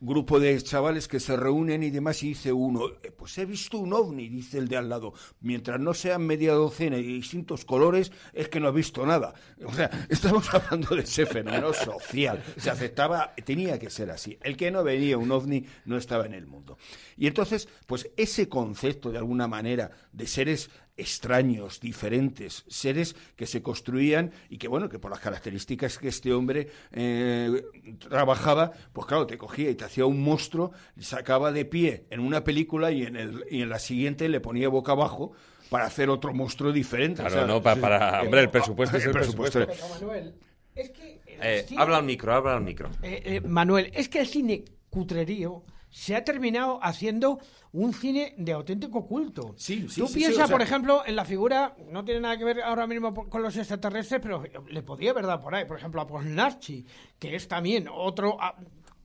grupo de chavales que se reúnen y demás y dice uno, eh, pues he visto un ovni, dice el de al lado, mientras no sean media docena y distintos colores, es que no ha visto nada. O sea, estamos hablando de ese fenómeno social. Se aceptaba, tenía que ser así. El que no veía un ovni no estaba en el mundo. Y entonces, pues ese concepto de alguna manera de seres extraños, diferentes, seres que se construían y que, bueno, que por las características que este hombre eh, trabajaba, pues claro, te cogía y te hacía un monstruo, sacaba de pie en una película y en, el, y en la siguiente le ponía boca abajo para hacer otro monstruo diferente. Claro, no, para, hombre, el presupuesto es el, presupuesto. Manuel, es que eh, habla al micro, habla al micro. Eh, Manuel, es que el cine cutrerío se ha terminado haciendo un cine de auténtico culto. Sí, Tú piensas, por ejemplo, en la figura, no tiene nada que ver ahora mismo con los extraterrestres, pero le podía haber dado por ahí, por ejemplo, a Posnarchi, que es también otro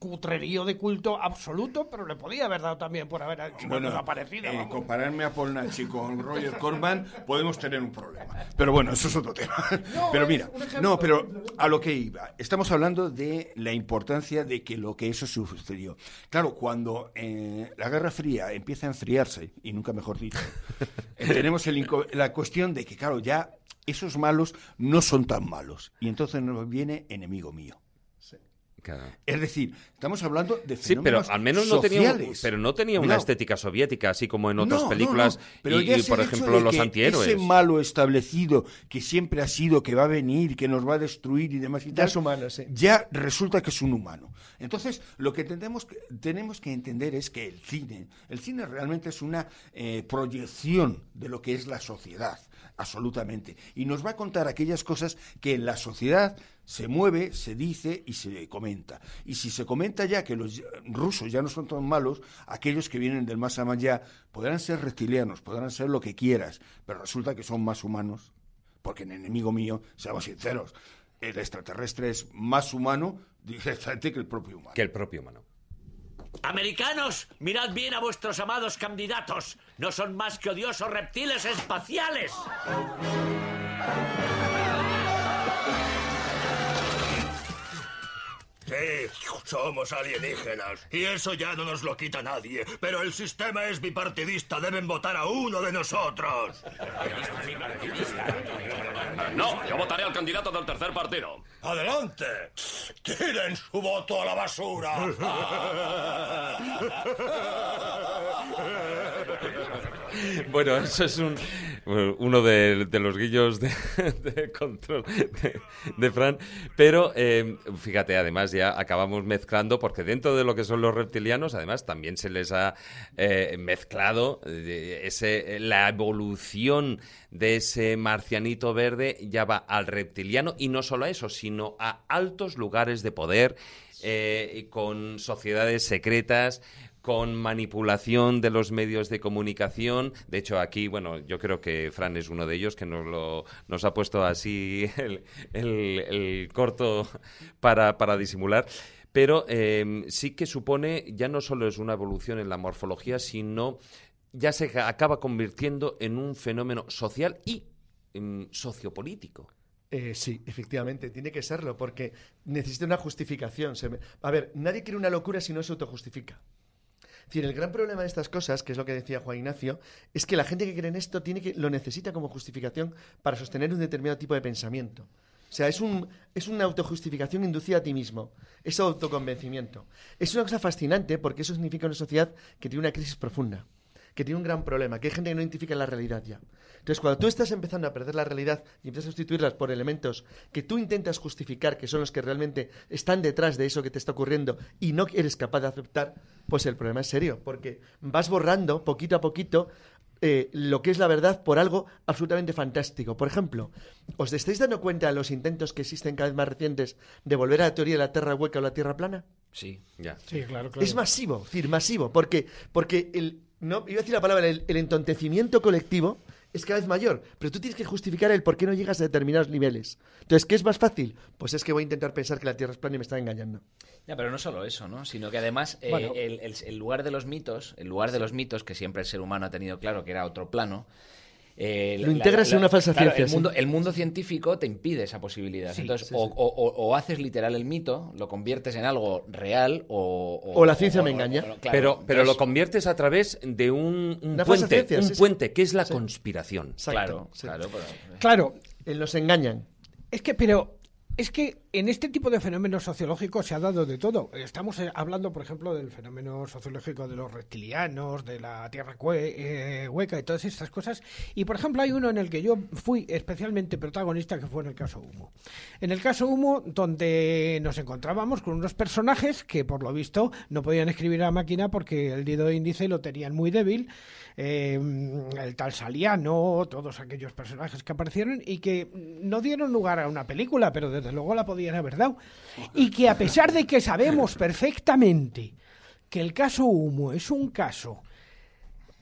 cutrerío de culto absoluto, pero le podía haber dado también por haber hecho bueno, una cosa eh, compararme a Paul Nachi con Roger Corman, podemos tener un problema. Pero bueno, eso es otro tema. pero mira, no, pero a lo que iba. Estamos hablando de la importancia de que lo que eso sucedió. Claro, cuando eh, la Guerra Fría empieza a enfriarse, y nunca mejor dicho, eh, tenemos la cuestión de que, claro, ya esos malos no son tan malos. Y entonces nos viene enemigo mío. Es decir, estamos hablando de fenómenos Sí, pero al menos no tenía, pero no tenía una estética soviética, así como en otras películas, y, por ejemplo los antihéroes. Ese malo establecido que siempre ha sido, que va a venir, que nos va a destruir y demás y ya es humano, Ya resulta que es un humano. Entonces, lo que tenemos que, tenemos que entender es que el cine, el cine realmente es una eh, proyección de lo que es la sociedad, absolutamente. Y nos va a contar aquellas cosas que en la sociedad se mueve, se dice y se comenta. Y si se comenta ya que los rusos ya no son tan malos, aquellos que vienen del más allá podrán ser reptilianos, podrán ser lo que quieras, pero resulta que son más humanos, porque en enemigo mío, seamos sinceros, el extraterrestre es más humano directamente que el propio humano. Que el propio humano. Americanos, mirad bien a vuestros amados candidatos. No son más que odiosos reptiles espaciales. Sí, somos alienígenas. Y eso ya no nos lo quita nadie. Pero el sistema es bipartidista. Deben votar a uno de nosotros. No, yo votaré al candidato del tercer partido. Adelante. Tiren su voto a la basura. Bueno, eso es un, uno de, los guillos de, control de, Fran. Pero eh, fíjate, además ya acabamos mezclando, porque dentro de lo que son los reptilianos, además también se les ha eh, mezclado eh, ese, la evolución de ese marcianito verde ya va al reptiliano y no solo a eso, sino a altos lugares de poder. con sociedades secretas, con manipulación de los medios de comunicación. De hecho, aquí, bueno, yo creo que Fran es uno de ellos que nos, lo, nos ha puesto así el, corto para, para disimular. Pero em, sí que supone, ya no solo es una evolución en la morfología, sino ya se acaba convirtiendo en un fenómeno social y em, sociopolítico. Eh, sí, efectivamente, tiene que serlo, porque necesita una justificación. A ver, nadie quiere una locura si no se autojustifica decir, el gran problema de estas cosas, que es lo que decía Juan Ignacio, es que la gente que cree en esto tiene que, lo necesita como justificación para sostener un determinado tipo de pensamiento. O sea, es, un, es una autojustificación inducida a ti mismo. Es autoconvencimiento. Es una cosa fascinante porque eso significa una sociedad que tiene una crisis profunda, que tiene un gran problema, que hay gente que no identifica la realidad ya. Entonces, cuando tú estás empezando a perder la realidad y empiezas a sustituirlas por elementos que tú intentas justificar, que son los que realmente están detrás de eso que te está ocurriendo y no eres capaz de aceptar, pues el problema es serio, porque vas borrando poquito a poquito eh, lo que es la verdad por algo absolutamente fantástico. Por ejemplo, ¿os estáis dando cuenta de los intentos que existen cada vez más recientes de volver a la teoría de la Tierra hueca o la Tierra plana? Sí, ya. Sí, claro, claro. Es masivo, es decir, masivo, porque, porque el, no, iba a decir la palabra, el, el entontecimiento colectivo es cada vez mayor, pero tú tienes que justificar el por qué no llegas a determinados niveles. Entonces, ¿qué es más fácil? Pues es que voy a intentar pensar que la Tierra es plana y me está engañando. Ya, pero no solo eso, ¿no? Sino que además eh, Bueno. el, el- el lugar de los mitos, el lugar de los mitos que siempre el ser humano ha tenido claro que era otro plano. Eh, Lo integras en una falsa claro, ciencia, El sí. mundo, el mundo científico te impide esa posibilidad. Sí, Entonces, sí, o, sí. o- o- o haces literal el mito, lo conviertes en algo real, o. O la ciencia me engaña. claro, pero pero lo conviertes a través de un, un puente, ciencia, un sí, sí. puente que es la Sí. conspiración. Exacto, Claro, sí. claro. pero- Claro, Eh, Los engañan. Es que, pero es que en este tipo de fenómenos sociológicos se ha dado de todo. Estamos eh, hablando, por ejemplo, del fenómeno sociológico de los reptilianos, de la tierra eh, hueca y todas estas cosas. Y, por ejemplo, hay uno en el que yo fui especialmente protagonista, que fue en el caso Humo. En el caso Humo, donde nos encontrábamos con unos personajes que, por lo visto, no podían escribir a máquina porque el dedo índice lo tenían muy débil. Eh, el tal Saliano, todos aquellos personajes que aparecieron y que no dieron lugar a una película, pero desde luego la podían haber dado. Y que a pesar de que sabemos perfectamente que el caso Humo es un caso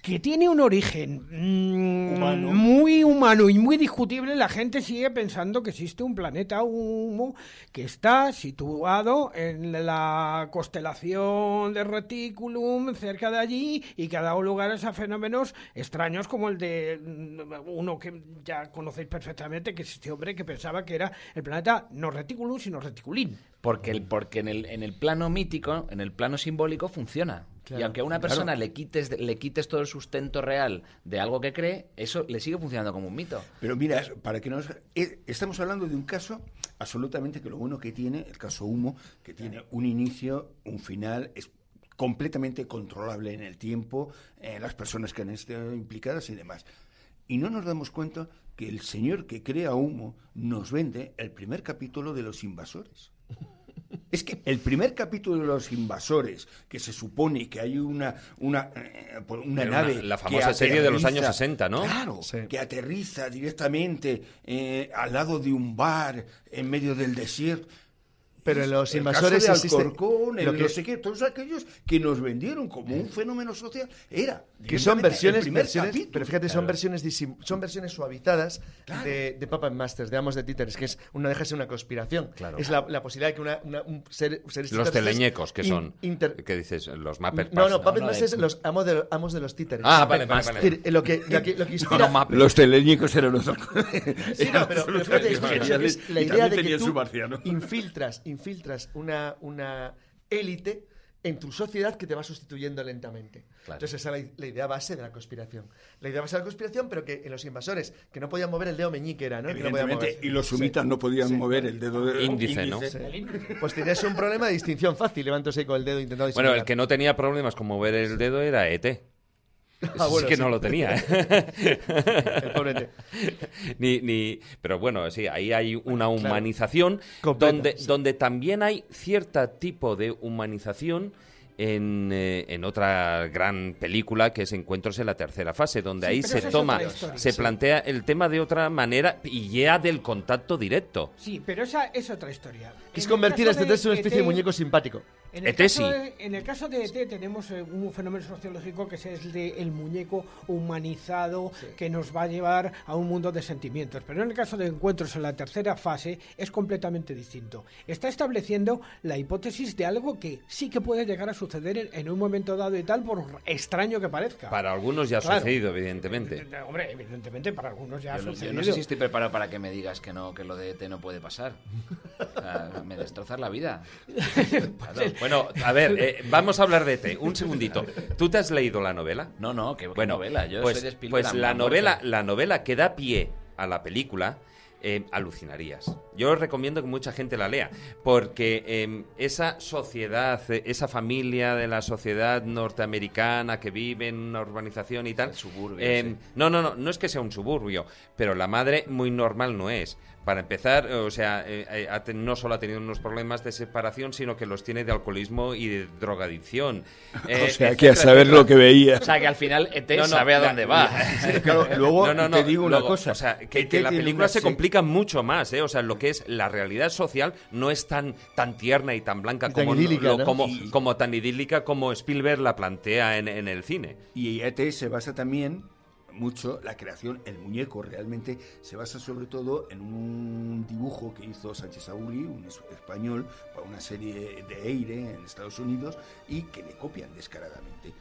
que tiene un origen mm, muy humano y muy discutible, la gente sigue pensando que existe un planeta humo que está situado en la constelación de Reticulum, cerca de allí, y que ha dado lugar a fenómenos extraños como el de mm, uno que ya conocéis perfectamente, que es este hombre que pensaba que era el planeta no Reticulum, sino Reticulín. Porque, el, porque en, el, en el plano mítico, en el plano simbólico, funciona. Claro, y aunque a una claro. persona le, quites, le quites todo el sustento real de algo que cree, eso le sigue funcionando como un mito. Pero mira, para que nos... eh, Estamos hablando de un caso absolutamente que lo bueno que tiene, el caso Humo, que tiene un inicio, un final, es completamente controlable en el tiempo, eh, las personas que han estado implicadas y demás. Y no nos damos cuenta que el señor que crea Humo nos vende el primer capítulo de Los Invasores. Es que el primer capítulo de los invasores, que se supone que hay una una, eh, una nave, la que famosa serie de los años aterriza- 60, ¿no? Claro, Sí. que aterriza directamente eh, al lado de un bar en medio del desierto. Pero en los el invasores caso de Alcorcón, el lo que- no sé qué, todos aquellos que nos vendieron como un fenómeno social, era que son el versiones, versiones capítulo. pero fíjate, son versiones disim- son versiones suavizadas de, de Puppet Masters, de Amos de Títeres, que es una deja de ser una conspiración. Es la, la posibilidad de que una, una- un ser, seres Los teleñecos, que in- son. inter- ¿Qué dices? Los Muppet no, no. Puppet no, Masters, de- los amos de, amos de los títeres. Ah, vale, vale. Es decir, Lo que, lo que, lo que inspira... Los teleñicos eran los Sí, no, pero, pero fíjate, es- es- es la idea de que tú marciano. infiltras, infiltras una, una élite en tu sociedad que te va sustituyendo lentamente. Claro. Entonces esa es la, la idea base de la conspiración. La idea base de la conspiración, pero que en los invasores, que no podían mover el dedo meñique era, ¿no? No Evidentemente, moverse. y los Sí. sumitas no podían Sí. mover el dedo de Índice, ¿no? Sí. Pues tienes un problema de distinción fácil, levántose con el dedo intentando Bueno, el que no tenía problemas con mover el dedo era ET. Ah, bueno, sí que sí. no lo tenía. ¿eh? El pobre ET. ni, ni, pero bueno, sí, ahí hay una humanización Completa, donde, sí. donde también hay cierto tipo de humanización en, eh, en otra gran película que es Encuentros en la tercera fase, donde Sí, ahí se toma, historia. se Sí. plantea el tema de otra manera y ya del contacto directo. Sí, pero esa es otra historia. Es En convertir a este texto en una especie de ET, muñeco simpático. En el, ET caso sí. de, en el caso de ET tenemos eh, un fenómeno sociológico que es el de el muñeco humanizado que nos va a llevar a un mundo de sentimientos. Pero en el caso de encuentros en la tercera fase es completamente distinto. Está estableciendo la hipótesis de algo que sí que puede llegar a suceder en, en un momento dado y tal, por extraño que parezca. Para algunos ya ha Claro. sucedido, evidentemente. Hombre, evidentemente para algunos ya ha Yo no, yo sucedido. no sé si estoy preparado para que me digas que no, que lo de ET no puede pasar. O sea, me destrozas la vida. Claro. Bueno, a ver, eh, vamos a hablar de ET. Un segundito. ¿Tú te has leído la novela? No, no, que Bueno, novela. Yo pues, soy de Spielberg pues la muerte. novela, la novela que da pie a la película, eh, alucinarías. Yo os recomiendo que mucha gente la lea, porque eh, esa sociedad, eh, esa familia de la sociedad norteamericana que vive en una urbanización y tal, El suburbio, eh, sí. no, no, no, no es que sea un suburbio, pero la madre muy normal no es. Para empezar, o sea, eh, eh, no solo ha tenido unos problemas de separación, sino que los tiene de alcoholismo y de drogadicción. Eh, o sea, que a saber etcétera. lo que veía. O sea, que al final ET No, no, sabe a la- dónde va. Sí, claro, luego No, no, no, te digo una luego, cosa. O sea, que, ET que la película una se complica mucho más, ¿eh? O sea, lo que es la realidad social no es tan, tan tierna y tan blanca Y tan como, idílica, lo- ¿no? como, Y- como tan idílica como Spielberg la plantea en, en el cine. Y ET se basa también mucho, la creación, el muñeco realmente se basa sobre todo en un dibujo que hizo Sánchez Auri, un es- español, para una serie de Eire en Estados Unidos y que le copian descaradamente.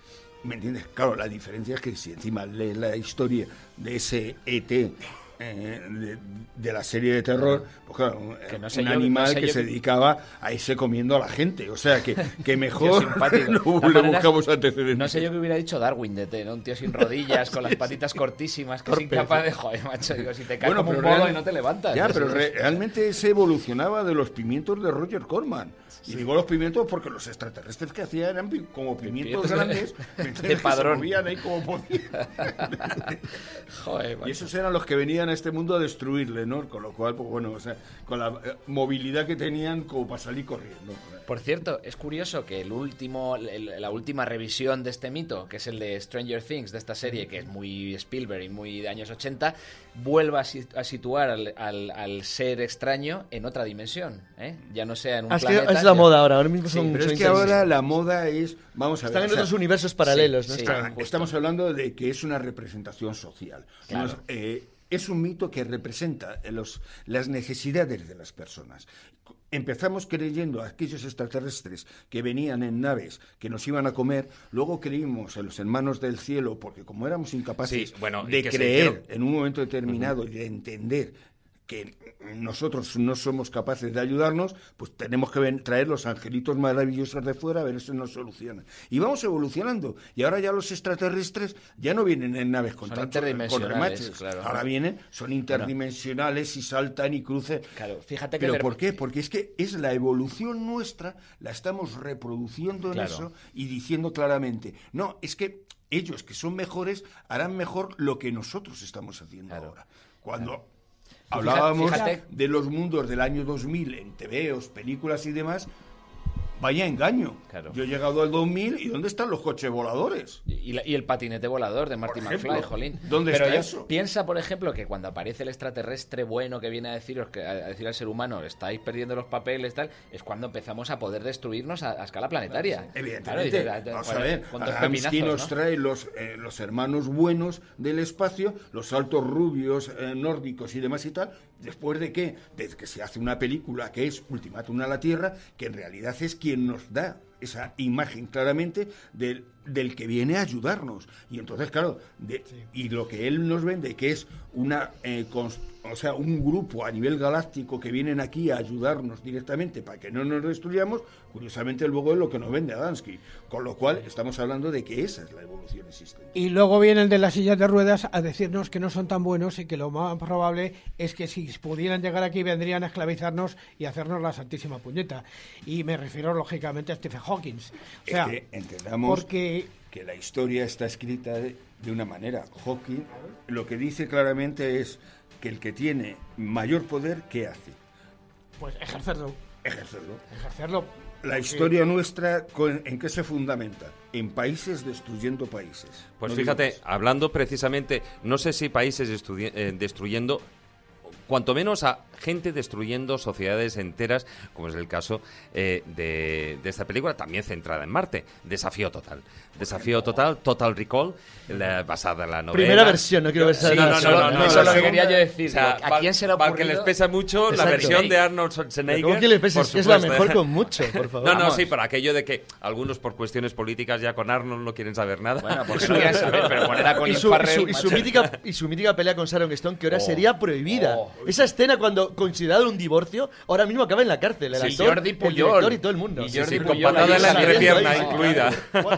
¿Me entiendes? Claro, la diferencia es que si encima lees la historia de ese ET eh, de, de la serie de terror, pues claro, un, Que no sé un yo- no animal sé que yo se que- dedicaba a irse comiendo a la gente. O sea, que, que mejor no todas le buscamos antecedentes. No sé yo qué hubiera dicho Darwin de T, ¿no? Un tío sin rodillas, con las patitas cortísimas, que es incapaz de... Joder, macho, digo, si te caes como un real- y no te levantas. Ya, pero re- realmente se evolucionaba de los pimientos de Roger Corman. Y digo los pimientos porque los extraterrestres que hacían eran como pimientos Pimientos grandes de- padrón. movían ahí como podían. Joder, Y esos eran los que venían a este mundo a destruirle, ¿no? Con lo cual, pues bueno, o sea, con la eh, movilidad que tenían como para salir corriendo. Por cierto, es curioso que el último, el- la última revisión de este mito, que es el de Stranger Things, de esta serie, que es muy Spielberg y muy de años 80, vuelva a, si- a situar al, al- al ser extraño en otra dimensión. ¿eh? Ya no sea en un Ah, planeta. La moda ahora, ahora mismo son Pero son es que ahora la moda es, vamos a ver, Están en o sea, otros universos paralelos, Estamos hablando de que es una representación social. Claro. Nos- eh, es un mito que representa los, las necesidades de las personas. Empezamos creyendo a aquellos extraterrestres que venían en naves que nos iban a comer, luego creímos en los hermanos del cielo, porque como éramos incapaces Sí, bueno, de creer en un momento determinado y de entender que nosotros no somos capaces de ayudarnos, pues tenemos que ven- traer los angelitos maravillosos de fuera a ver si nos soluciona. Y vamos evolucionando. Y ahora ya los extraterrestres ya no vienen en naves con, Son tantos- con interdimensionales, claro. Ahora vienen, son interdimensionales y saltan y crucen. Claro, fíjate que ¿Pero por qué? Porque es que es la evolución nuestra, la estamos reproduciendo en Claro. eso y diciendo claramente, no, es que ellos que son mejores harán mejor lo que nosotros estamos haciendo Claro. ahora. Cuando hablábamos fíjate- de los mundos del año 2000 en TVOs, películas y demás, vaya engaño. Claro. Yo he llegado al 2000 y ¿dónde están los coches voladores? Y, la- y el patinete volador de Marty ejemplo, McFly, jolín. ¿dónde Pero está eso? Piensa, por ejemplo, que cuando aparece el extraterrestre bueno que viene a deciros que a decir al ser humano estáis perdiendo los papeles tal, es cuando empezamos a poder destruirnos a, a escala planetaria. Evidentemente, Claro, dices, vamos a ver, nos ¿no? trae los, eh, los hermanos buenos del espacio, los altos rubios eh, nórdicos y demás y tal, después de que, de que se hace una película que es Ultimátum a la Tierra, que en realidad es quien nos da esa imagen claramente del, del que viene a ayudarnos. Y entonces, claro, de- y lo que él nos vende, que es una eh, cons- o sea, un grupo a nivel galáctico que vienen aquí a ayudarnos directamente para que no nos destruyamos, curiosamente luego es lo que nos vende Adamski. Con lo cual estamos hablando de que esa es la evolución existente. Y luego vienen de las sillas de ruedas a decirnos que no son tan buenos y que lo más probable es que si pudieran llegar aquí vendrían a esclavizarnos y hacernos la santísima puñeta. Y me refiero lógicamente a Stephen Hawking. O sea, es que entendamos porque que la historia está escrita de, de una manera. Hawking lo que dice claramente es que el que tiene mayor poder, ¿qué hace? pues ejercerlo, Ejercerlo. ejercerlo. La porque- historia nuestra, ¿en qué se fundamenta? En países destruyendo países. Pues No fíjate, hablando precisamente, no sé si países eh, destruyendo, cuanto menos a gente destruyendo sociedades enteras, como es el caso eh, de, de esta película, también centrada en Marte. Desafío total. Desafío total, Total Recall, la- basada en la novela. Primera versión, no quiero ver Sí, no, no, no, no, Eso es lo no, que quería yo decir. O sea, ¿A quién se para que les pesa mucho la Exacto. versión de Arnold Schwarzenegger. ¿Cómo que le pesa? por Es la mejor con mucho, por favor. No, no, Vamos. sí, por aquello de que algunos por cuestiones políticas ya con Arnold no quieren saber nada. Bueno, porque no quieren saber, pero poner a Y su, y Farrell, su- y su mítica, y su mítica pelea con Sharon Stone, que ahora Oh. sería prohibida. Oh. Esa escena cuando, considerado un divorcio, ahora mismo acaba en la cárcel. El Sí, actor, Jordi el Puyol. director y todo el mundo. Y Sí, Jordi sí, con Puyol patada en la entrepierna incluida.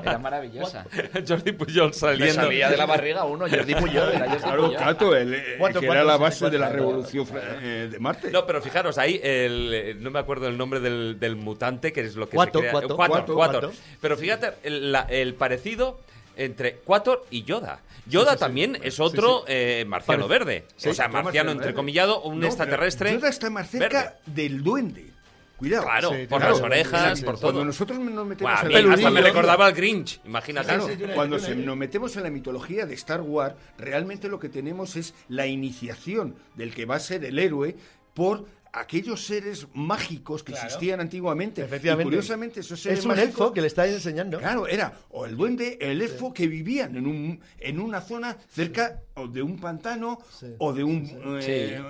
Era maravillosa. Jordi Pujol Le saliendo. salía de la barriga uno, Jordi Puyol, era Jordi Claro, Puyol. Cato, el, eh, ¿Cuánto, que era la se base de la revolución eh, de Marte. No, pero fijaros, ahí el, eh, no me acuerdo el nombre del, del mutante, que es lo que se crea. Cuatro, cuatro. cuato. Pero fíjate, el, la- el parecido entre Quator y Yoda. Yoda también es otro eh, marciano Parece- verde. Sí, o sea, marciano entrecomillado, un No, extraterrestre. Yoda está más cerca verde. del duende. Cuidado. Claro, Sí, por claro, las orejas, por todo. Cuando nosotros nos metemos Buah, a en mí la hasta me Peludillo. recordaba al Grinch, imagínate. Claro, cuando se- nos metemos en la mitología de Star Wars, realmente lo que tenemos es la iniciación del que va a ser el héroe por aquellos seres mágicos que existían antiguamente. Efectivamente. Y curiosamente, esos seres Es un mágicos- elfo que le está enseñando. Claro, era o el duende, el elfo que vivían en, un, en una zona cerca o de un pantano o de un... eh,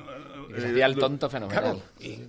Y hacía el tonto fenomenal. Claro, y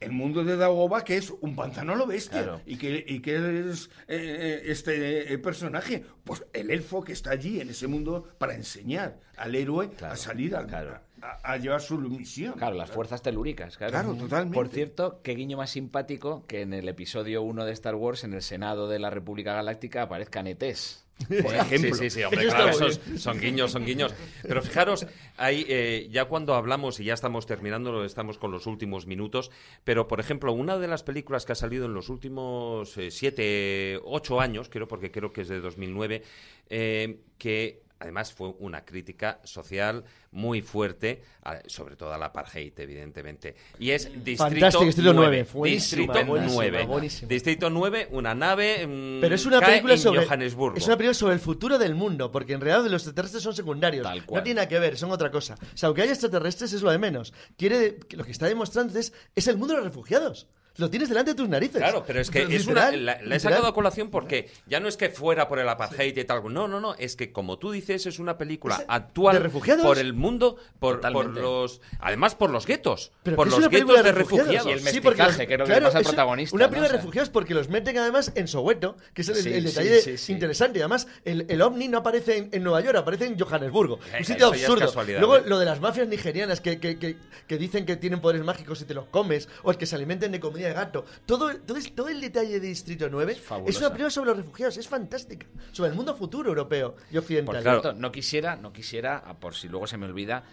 el mundo de Dagoba, que es un pantano a lo bestia. Claro. ¿Y que, y que es eh, este eh, personaje? Pues el elfo que está allí en ese mundo para enseñar al héroe a salir al- claro. A, a llevar su misión. Claro, las fuerzas telúricas, claro. Claro, totalmente. Por cierto, qué guiño más simpático que en el episodio 1 de Star Wars, en el Senado de la República Galáctica, aparezcan ETs. Por ejemplo. Sí, sí, sí, hombre, claro, esos son guiños, son guiños. Pero fijaros, ahí, eh, ya cuando hablamos, y ya estamos terminando, estamos con los últimos minutos, pero por ejemplo, una de las películas que ha salido en los últimos eh, siete, ocho años, creo, porque creo que es de 2009, eh, que además fue una crítica social muy fuerte, sobre todo a la apartheid, evidentemente. Y es Distrito Distrito 9, 9. buenísima, Distrito buenísima, 9. buenísima. Distrito 9, una nave mm, Pero es una cae película en sobre Johannesburgo. es una película sobre el futuro del mundo, porque en realidad los extraterrestres son secundarios. Tal cual. No tiene nada que ver, son otra cosa. O sea, aunque haya extraterrestres es lo de menos. Quiere lo que está demostrando es es el mundo de los refugiados. Lo tienes delante de tus narices. Claro, pero es que Pero es una, la, la he literal. sacado a colación porque ya no es que fuera por el apartheid y tal. No, no, no. Es que como tú dices, es una película Es actual de refugiados. por el mundo, por, por los. Además, por los guetos. Pero por los guetos de refugiados. refugiados. Y el Sí, porque mestizaje, que es lo que le pasa al protagonista, Una ¿no? película de refugiados porque los meten además en Soweto, que es el, Sí, el sí, detalle sí, sí. interesante. Y además, el, el ovni no aparece en, en Nueva York, aparece en Johannesburgo. Eh, un sitio eso ya es absurdo. casualidad, Luego, ¿eh? lo de las mafias nigerianas que, que, que, que dicen que tienen poderes mágicos y te los comes, o el que se alimenten de comida de gato. Todo, todo, el detalle de Distrito 9 es, una película sobre los refugiados, es fantástica. Sobre el mundo futuro europeo y occidental. Por Claro. cierto, no quisiera, no quisiera, por si luego se me olvida,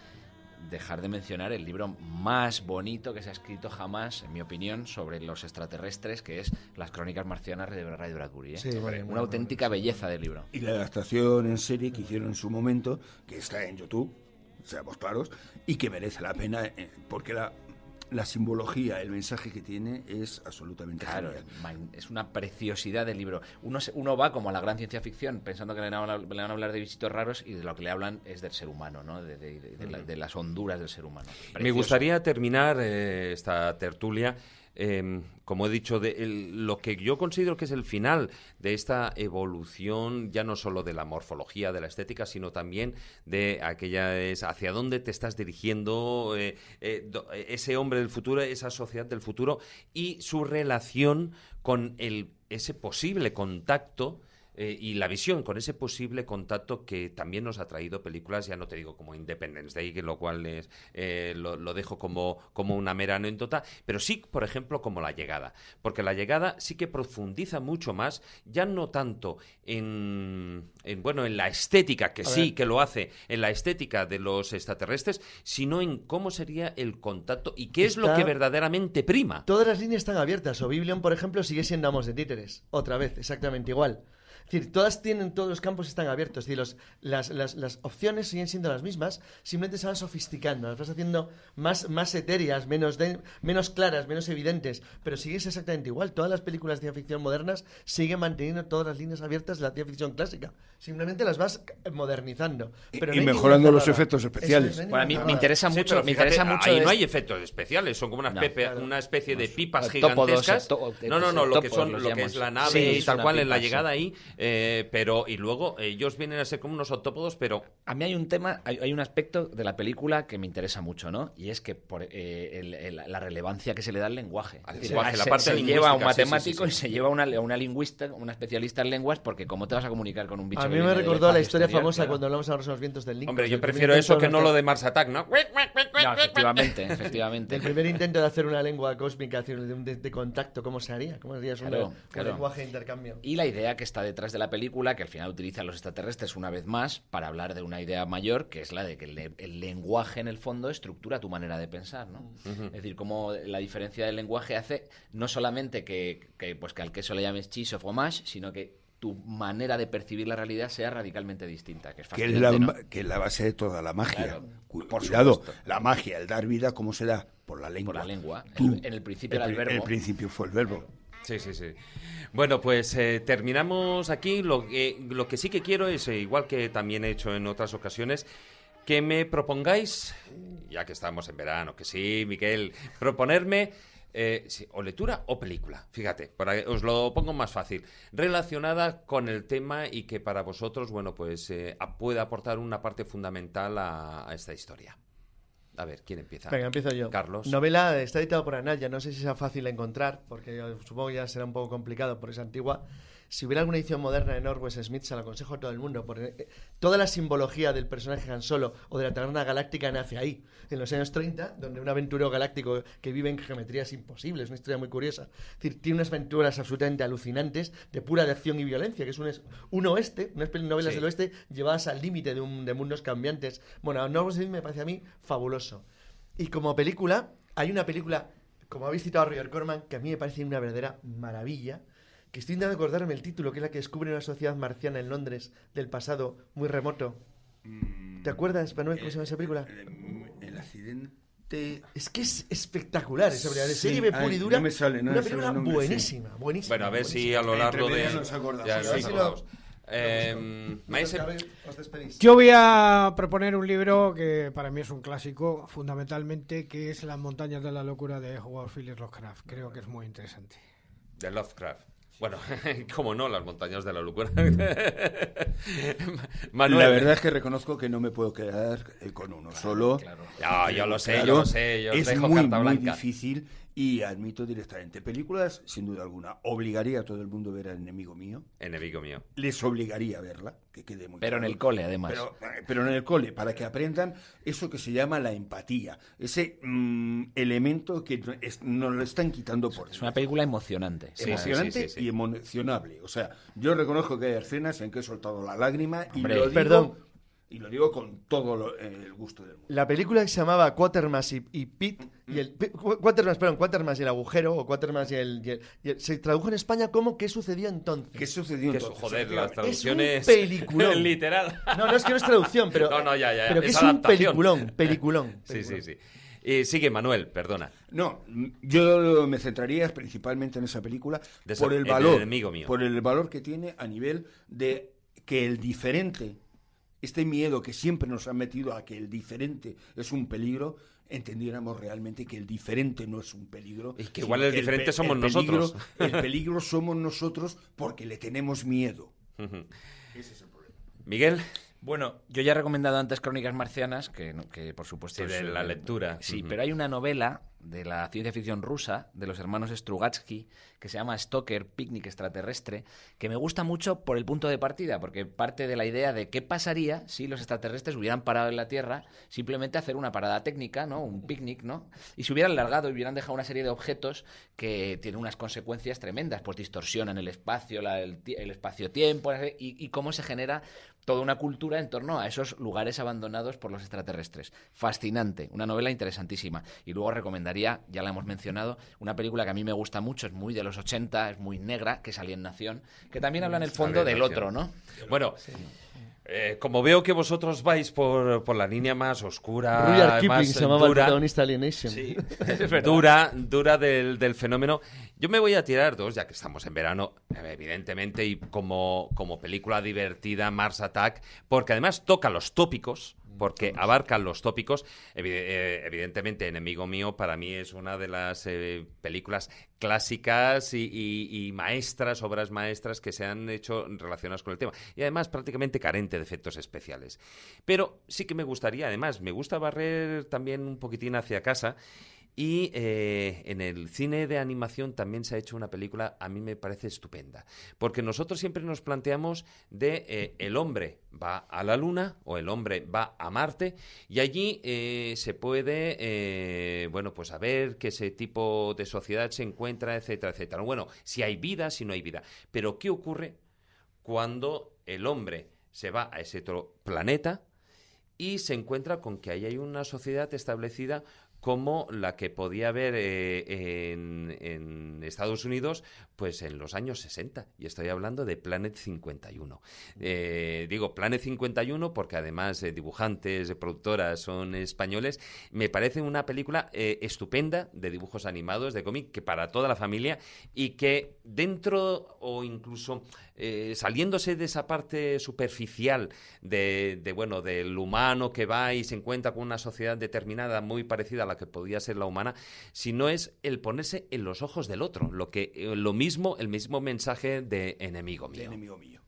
dejar de mencionar el libro más bonito que se ha escrito jamás, en mi opinión, sobre los extraterrestres, que es Las Crónicas Marcianas de Ray Bradbury. ¿eh? Sí, bueno, Una bueno, auténtica belleza de libro. Y la adaptación en serie que hicieron en su momento, que está en YouTube, seamos claros, y que merece la pena, eh, porque la, la simbología, el mensaje que tiene es absolutamente Claro, genial. es una preciosidad de libro. Uno, se- uno va como a la gran ciencia ficción pensando que le van, a, le van a hablar de bichitos raros y de lo que le hablan es del ser humano, ¿no? de, de- de- de la- de las honduras del ser humano. Me gustaría terminar eh, esta tertulia. Eh, como he dicho, de lo que yo considero que es el final de esta evolución, ya no solo de la morfología, de la estética, sino también de aquella hacia dónde te estás dirigiendo eh, eh, ese hombre del futuro, esa sociedad del futuro y su relación con el, ese posible contacto eh, y la visión con ese posible contacto que también nos ha traído películas, ya no te digo como Independence Day, que lo cual es, eh, lo, lo dejo como, como una mera anécdota, pero sí, por ejemplo, como La Llegada, porque La Llegada sí que profundiza mucho más, ya no tanto en, en, bueno, en la estética, que sí, que lo hace, en la estética de los extraterrestres, sino en cómo sería el contacto y qué es lo que verdaderamente prima. Todas las líneas están abiertas. O Biblion, por ejemplo, sigue siendo Amos de Títeres. Otra vez, exactamente igual. Es decir, todas tienen, todos los campos están abiertos. Es decir, los- las, las- las opciones siguen siendo las mismas, simplemente se van sofisticando, las vas haciendo más, más etéreas, menos, de- menos claras, menos evidentes, pero siguen exactamente igual. Todas las películas de ciencia ficción modernas siguen manteniendo todas las líneas abiertas de la ciencia ficción clásica. Simplemente las vas modernizando. Pero Y no hay mejorando los efectos especiales. no hay Bueno, a mí me interesa Sí, mucho, pero me fíjate, interesa mucho ahí es- no hay efectos especiales, son como una, No, espe- claro. una especie de pipas gigantescas. eh, no, no, no, lo que son, lo que es la nave Sí, y tal cual en la sí. llegada ahí, eh, pero y luego ellos vienen a ser como unos octópodos, pero A mí hay un tema, hay, hay un aspecto de la película que me interesa mucho, ¿no? Y es que por eh, el- el- la relevancia que se le da al lenguaje. Al decir, lenguaje, a- la se, parte se lleva a un sí, sí, sí, matemático sí. y se lleva a una, a una lingüista, una especialista en lenguas, porque ¿cómo te vas a comunicar con un bicho A mí me recordó la historia exterior? famosa Claro. cuando hablamos ahora de los vientos del Link. hombre, yo prefiero eso que no lo de Mars Attack, ¿no? No, efectivamente, efectivamente. El primer intento de hacer una lengua cósmica, de, un- de- de contacto, ¿cómo se haría? ¿Cómo sería eso? Claro, un, claro. lenguaje de intercambio. Y la idea que está detrás de la película, que al final utiliza a los extraterrestres una vez más para hablar de una idea mayor, que es la de que el, le- el lenguaje en el fondo estructura tu manera de pensar, ¿no? Es decir, cómo la diferencia del lenguaje hace no solamente que, que, pues que al queso le llames cheese o fromage, sino que tu manera de percibir la realidad sea radicalmente distinta. Que es, que es, la, que la base de toda la magia. por Cuidado, la magia, el dar vida, ¿cómo se da? Por la lengua. Por la lengua. en el principio el, era el verbo. El principio fue el verbo. Sí, sí, sí. Bueno, pues eh, terminamos aquí. Lo que, lo que sí que quiero es, eh, igual que también he hecho en otras ocasiones, que me propongáis, ya que estamos en verano, que sí, Miguel, proponerme eh, o lectura o película. Fíjate, para, os lo pongo más fácil. Relacionada con el tema y que para vosotros, bueno, pues eh, puede aportar una parte fundamental a, esta historia. A ver, ¿quién empieza? Venga, empiezo yo. Carlos. Novela está editado por Anaya, no sé si sea fácil de encontrar, porque supongo que ya será un poco complicado porque es antigua. Si hubiera alguna edición moderna de Norwest Smith, se la aconsejo a todo el mundo, porque eh, toda la simbología del personaje Han Solo o de la Taberna Galáctica nace ahí, en los años 30, donde un aventurero galáctico que vive en geometrías imposibles, una historia muy curiosa. Es decir, tiene unas aventuras absolutamente alucinantes de pura de acción y violencia, que es un, un oeste, unas novelas del oeste llevadas al límite de, de mundos cambiantes. Bueno, Norwest Smith me parece a mí fabuloso. Y como película, hay una película, como habéis citado a Roger Corman, que a mí me parece una verdadera maravilla, que estoy intentando acordarme el título, que es la que descubre una sociedad marciana en Londres del pasado muy remoto. Mm, ¿Te acuerdas, Manuel, cómo se llama esa película? El, accidente... Es que es espectacular esa película, de serie pura y dura. No me sale, no una película buenísima, buenísima. Bueno, a ver si a lo largo de... Ya, Eh, Yo voy a proponer un libro que para mí es un clásico, fundamentalmente, que es Las montañas de la locura de Howard Phillips Lovecraft. Creo que es muy interesante. De Lovecraft. Bueno, como no, las montañas de la locura. Manuel. La verdad es que reconozco que no me puedo quedar con uno solo. Ya, yo lo sé, yo lo sé. Yo es muy, muy difícil y admito directamente, películas, sin duda alguna, obligaría a todo el mundo a ver a Enemigo Mío. Enemigo Mío. Les obligaría a verla, que quede muy Pero en el cole, además. Pero, en el cole, para que aprendan eso que se llama la empatía, ese mm, elemento que nos lo están quitando por Es una película emocionante. emocionante y emocionable. O sea, yo reconozco que hay escenas en que he soltado la lágrima y lo digo... Perdón, y lo digo con todo el gusto del mundo. La película que se llamaba Quatermass y, y Pete, y el, Quatermass, perdón, Quatermass y el agujero, o Quatermass y el, Se tradujo en España como ¿Qué sucedió entonces? ¿Qué sucedió entonces? Joder, las traducciones... Es un peliculón. Literal. No, no es que no es traducción, pero... No, no, ya, ya. Pero que es, un peliculón, peliculón. Sí, sí, sí. Y sigue, Manuel, perdona. No, yo me centraría principalmente en esa película por el valor, mío. por el valor que tiene a nivel de que el diferente este miedo que siempre nos ha metido a que el diferente es un peligro, entendiéramos realmente que el diferente no es un peligro. Y que igual el diferente somos nosotros. El peligro somos nosotros porque le tenemos miedo. Ese es el problema. Miguel. Bueno, yo ya he recomendado antes Crónicas Marcianas, que, que por supuesto sí, de la lectura. Sí, pero hay una novela de la ciencia ficción rusa, de los hermanos Strugatsky, que se llama Stoker, Picnic Extraterrestre, que me gusta mucho por el punto de partida, porque parte de la idea de qué pasaría si los extraterrestres hubieran parado en la Tierra, simplemente hacer una parada técnica, ¿no? Un picnic, ¿no? Y se hubieran largado y hubieran dejado una serie de objetos que tienen unas consecuencias tremendas, pues distorsionan el espacio, el, espacio-tiempo, y, y cómo se genera toda una cultura en torno a esos lugares abandonados por los extraterrestres. Fascinante, una novela interesantísima. Y luego recomendaría, ya la hemos mencionado, una película que a mí me gusta mucho, es muy de los 80, es muy negra, que es Nación, que también habla en el fondo del otro, ¿no? Bueno. Eh, como veo que vosotros vais por, por la línea más oscura, más se llamaba dura, Alienation. dura, dura del, del, fenómeno, yo me voy a tirar dos, ya que estamos en verano, evidentemente, y como, como película divertida, Mars Attack, porque además toca los tópicos porque abarcan los tópicos. Eh, evidentemente, Enemigo Mío para mí es una de las eh, películas clásicas y, maestras, obras maestras que se han hecho relacionadas con el tema. Y además prácticamente carente de efectos especiales. Pero sí que me gustaría, además, me gusta barrer también un poquitín hacia casa y eh, en el cine de animación también se ha hecho una película, a mí me parece estupenda, porque nosotros siempre nos planteamos de eh, el hombre va a la luna o el hombre va a Marte y allí eh, se puede, bueno, pues a ver qué ese tipo de sociedad se encuentra, etcétera, etcétera. Bueno, si hay vida, si no hay vida. Pero ¿qué ocurre cuando el hombre se va a ese otro planeta? y se encuentra con que ahí hay una sociedad establecida como la que podía haber eh, en, en, Estados Unidos pues en los años 60. Y estoy hablando de Planet 51. Eh, digo Planet 51 porque además dibujantes, productoras son españoles. Me parece una película estupenda de dibujos animados, de cómic, que para toda la familia y que dentro o incluso saliéndose de esa parte superficial de, de, bueno del humano que va y se encuentra con una sociedad determinada muy parecida a la que podía ser la humana, sino es el ponerse en los ojos del otro, lo que eh, lo mismo, el mismo mensaje de enemigo mío. enemigo mío.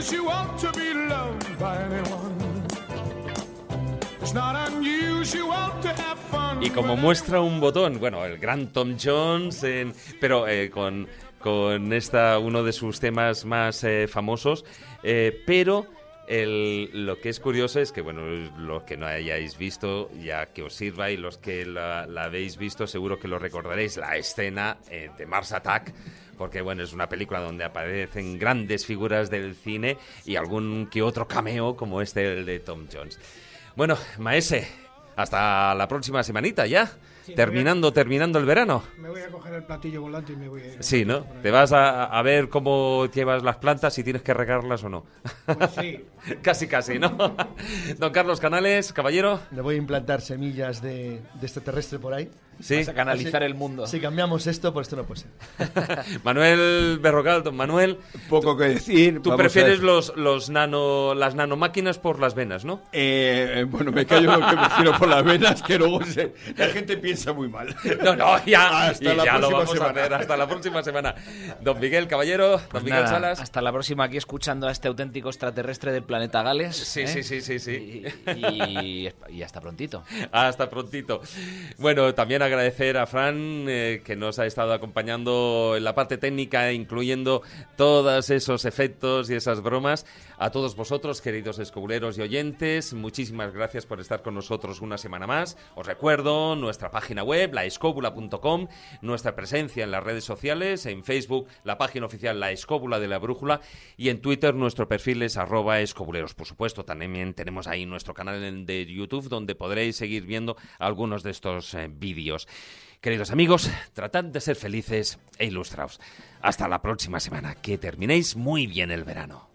To be loved by anyone. Y como muestra un botón, bueno, el gran Tom Jones, pero eh, con, con esta, uno de sus temas más eh, famosos, eh, pero... lo que es curioso es que, bueno, los que no hayáis visto, ya que os sirva, y los que la, habéis visto, seguro que lo recordaréis, la escena de Mars Attack, porque, bueno, es una película donde aparecen grandes figuras del cine y algún que otro cameo, como este, el de Tom Jones. Bueno, Maese, hasta la próxima semanita ya. Terminando, terminando el verano. Me voy a coger el platillo volante y me voy a ir. Sí, ¿no? Te vas a, ver cómo llevas las plantas, si tienes que regarlas o no. Pues sí. casi, casi, ¿no? Don Carlos Canales, caballero. Le voy a implantar semillas de, de extraterrestre por ahí. Sí. Vas a canalizar el mundo. Si cambiamos esto, pues esto no puede ser. Manuel Berrocal, don Manuel. Poco que decir. Tú prefieres los, los nano, las nanomáquinas por las venas, ¿no? Eh, bueno, me callo lo que prefiero por las venas, que luego la gente piensa muy mal. No, no, ya, hasta la ya lo vamos semana. a hacer. Hasta la próxima semana. Don Miguel Caballero, don pues Miguel Salas. Hasta la próxima aquí escuchando a este auténtico extraterrestre del planeta Gales. Sí, ¿eh? sí, sí, sí, sí. Y, y, hasta prontito. Hasta prontito. Bueno, también agradecer a Fran eh, que nos ha estado acompañando en la parte técnica, incluyendo todos esos efectos y esas bromas. A todos vosotros, queridos escobuleros y oyentes, muchísimas gracias por estar con nosotros una semana más. Os recuerdo nuestra página web, laescóbula.com, nuestra presencia en las redes sociales, en Facebook, la página oficial La Escóbula de la Brújula y en Twitter nuestro perfil es arroba escobuleros. Por supuesto, también tenemos ahí nuestro canal de YouTube donde podréis seguir viendo algunos de estos eh, vídeos. Queridos amigos, tratad de ser felices e ilustraos. Hasta la próxima semana. Que terminéis muy bien el verano.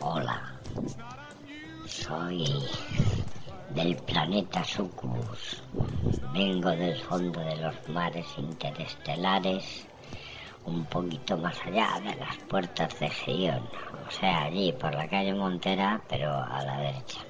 Hola, soy del planeta Sucubus. Vengo del fondo de los mares interestelares, un poquito más allá de las puertas de Gion, o sea, allí por la calle Montera, pero a la derecha.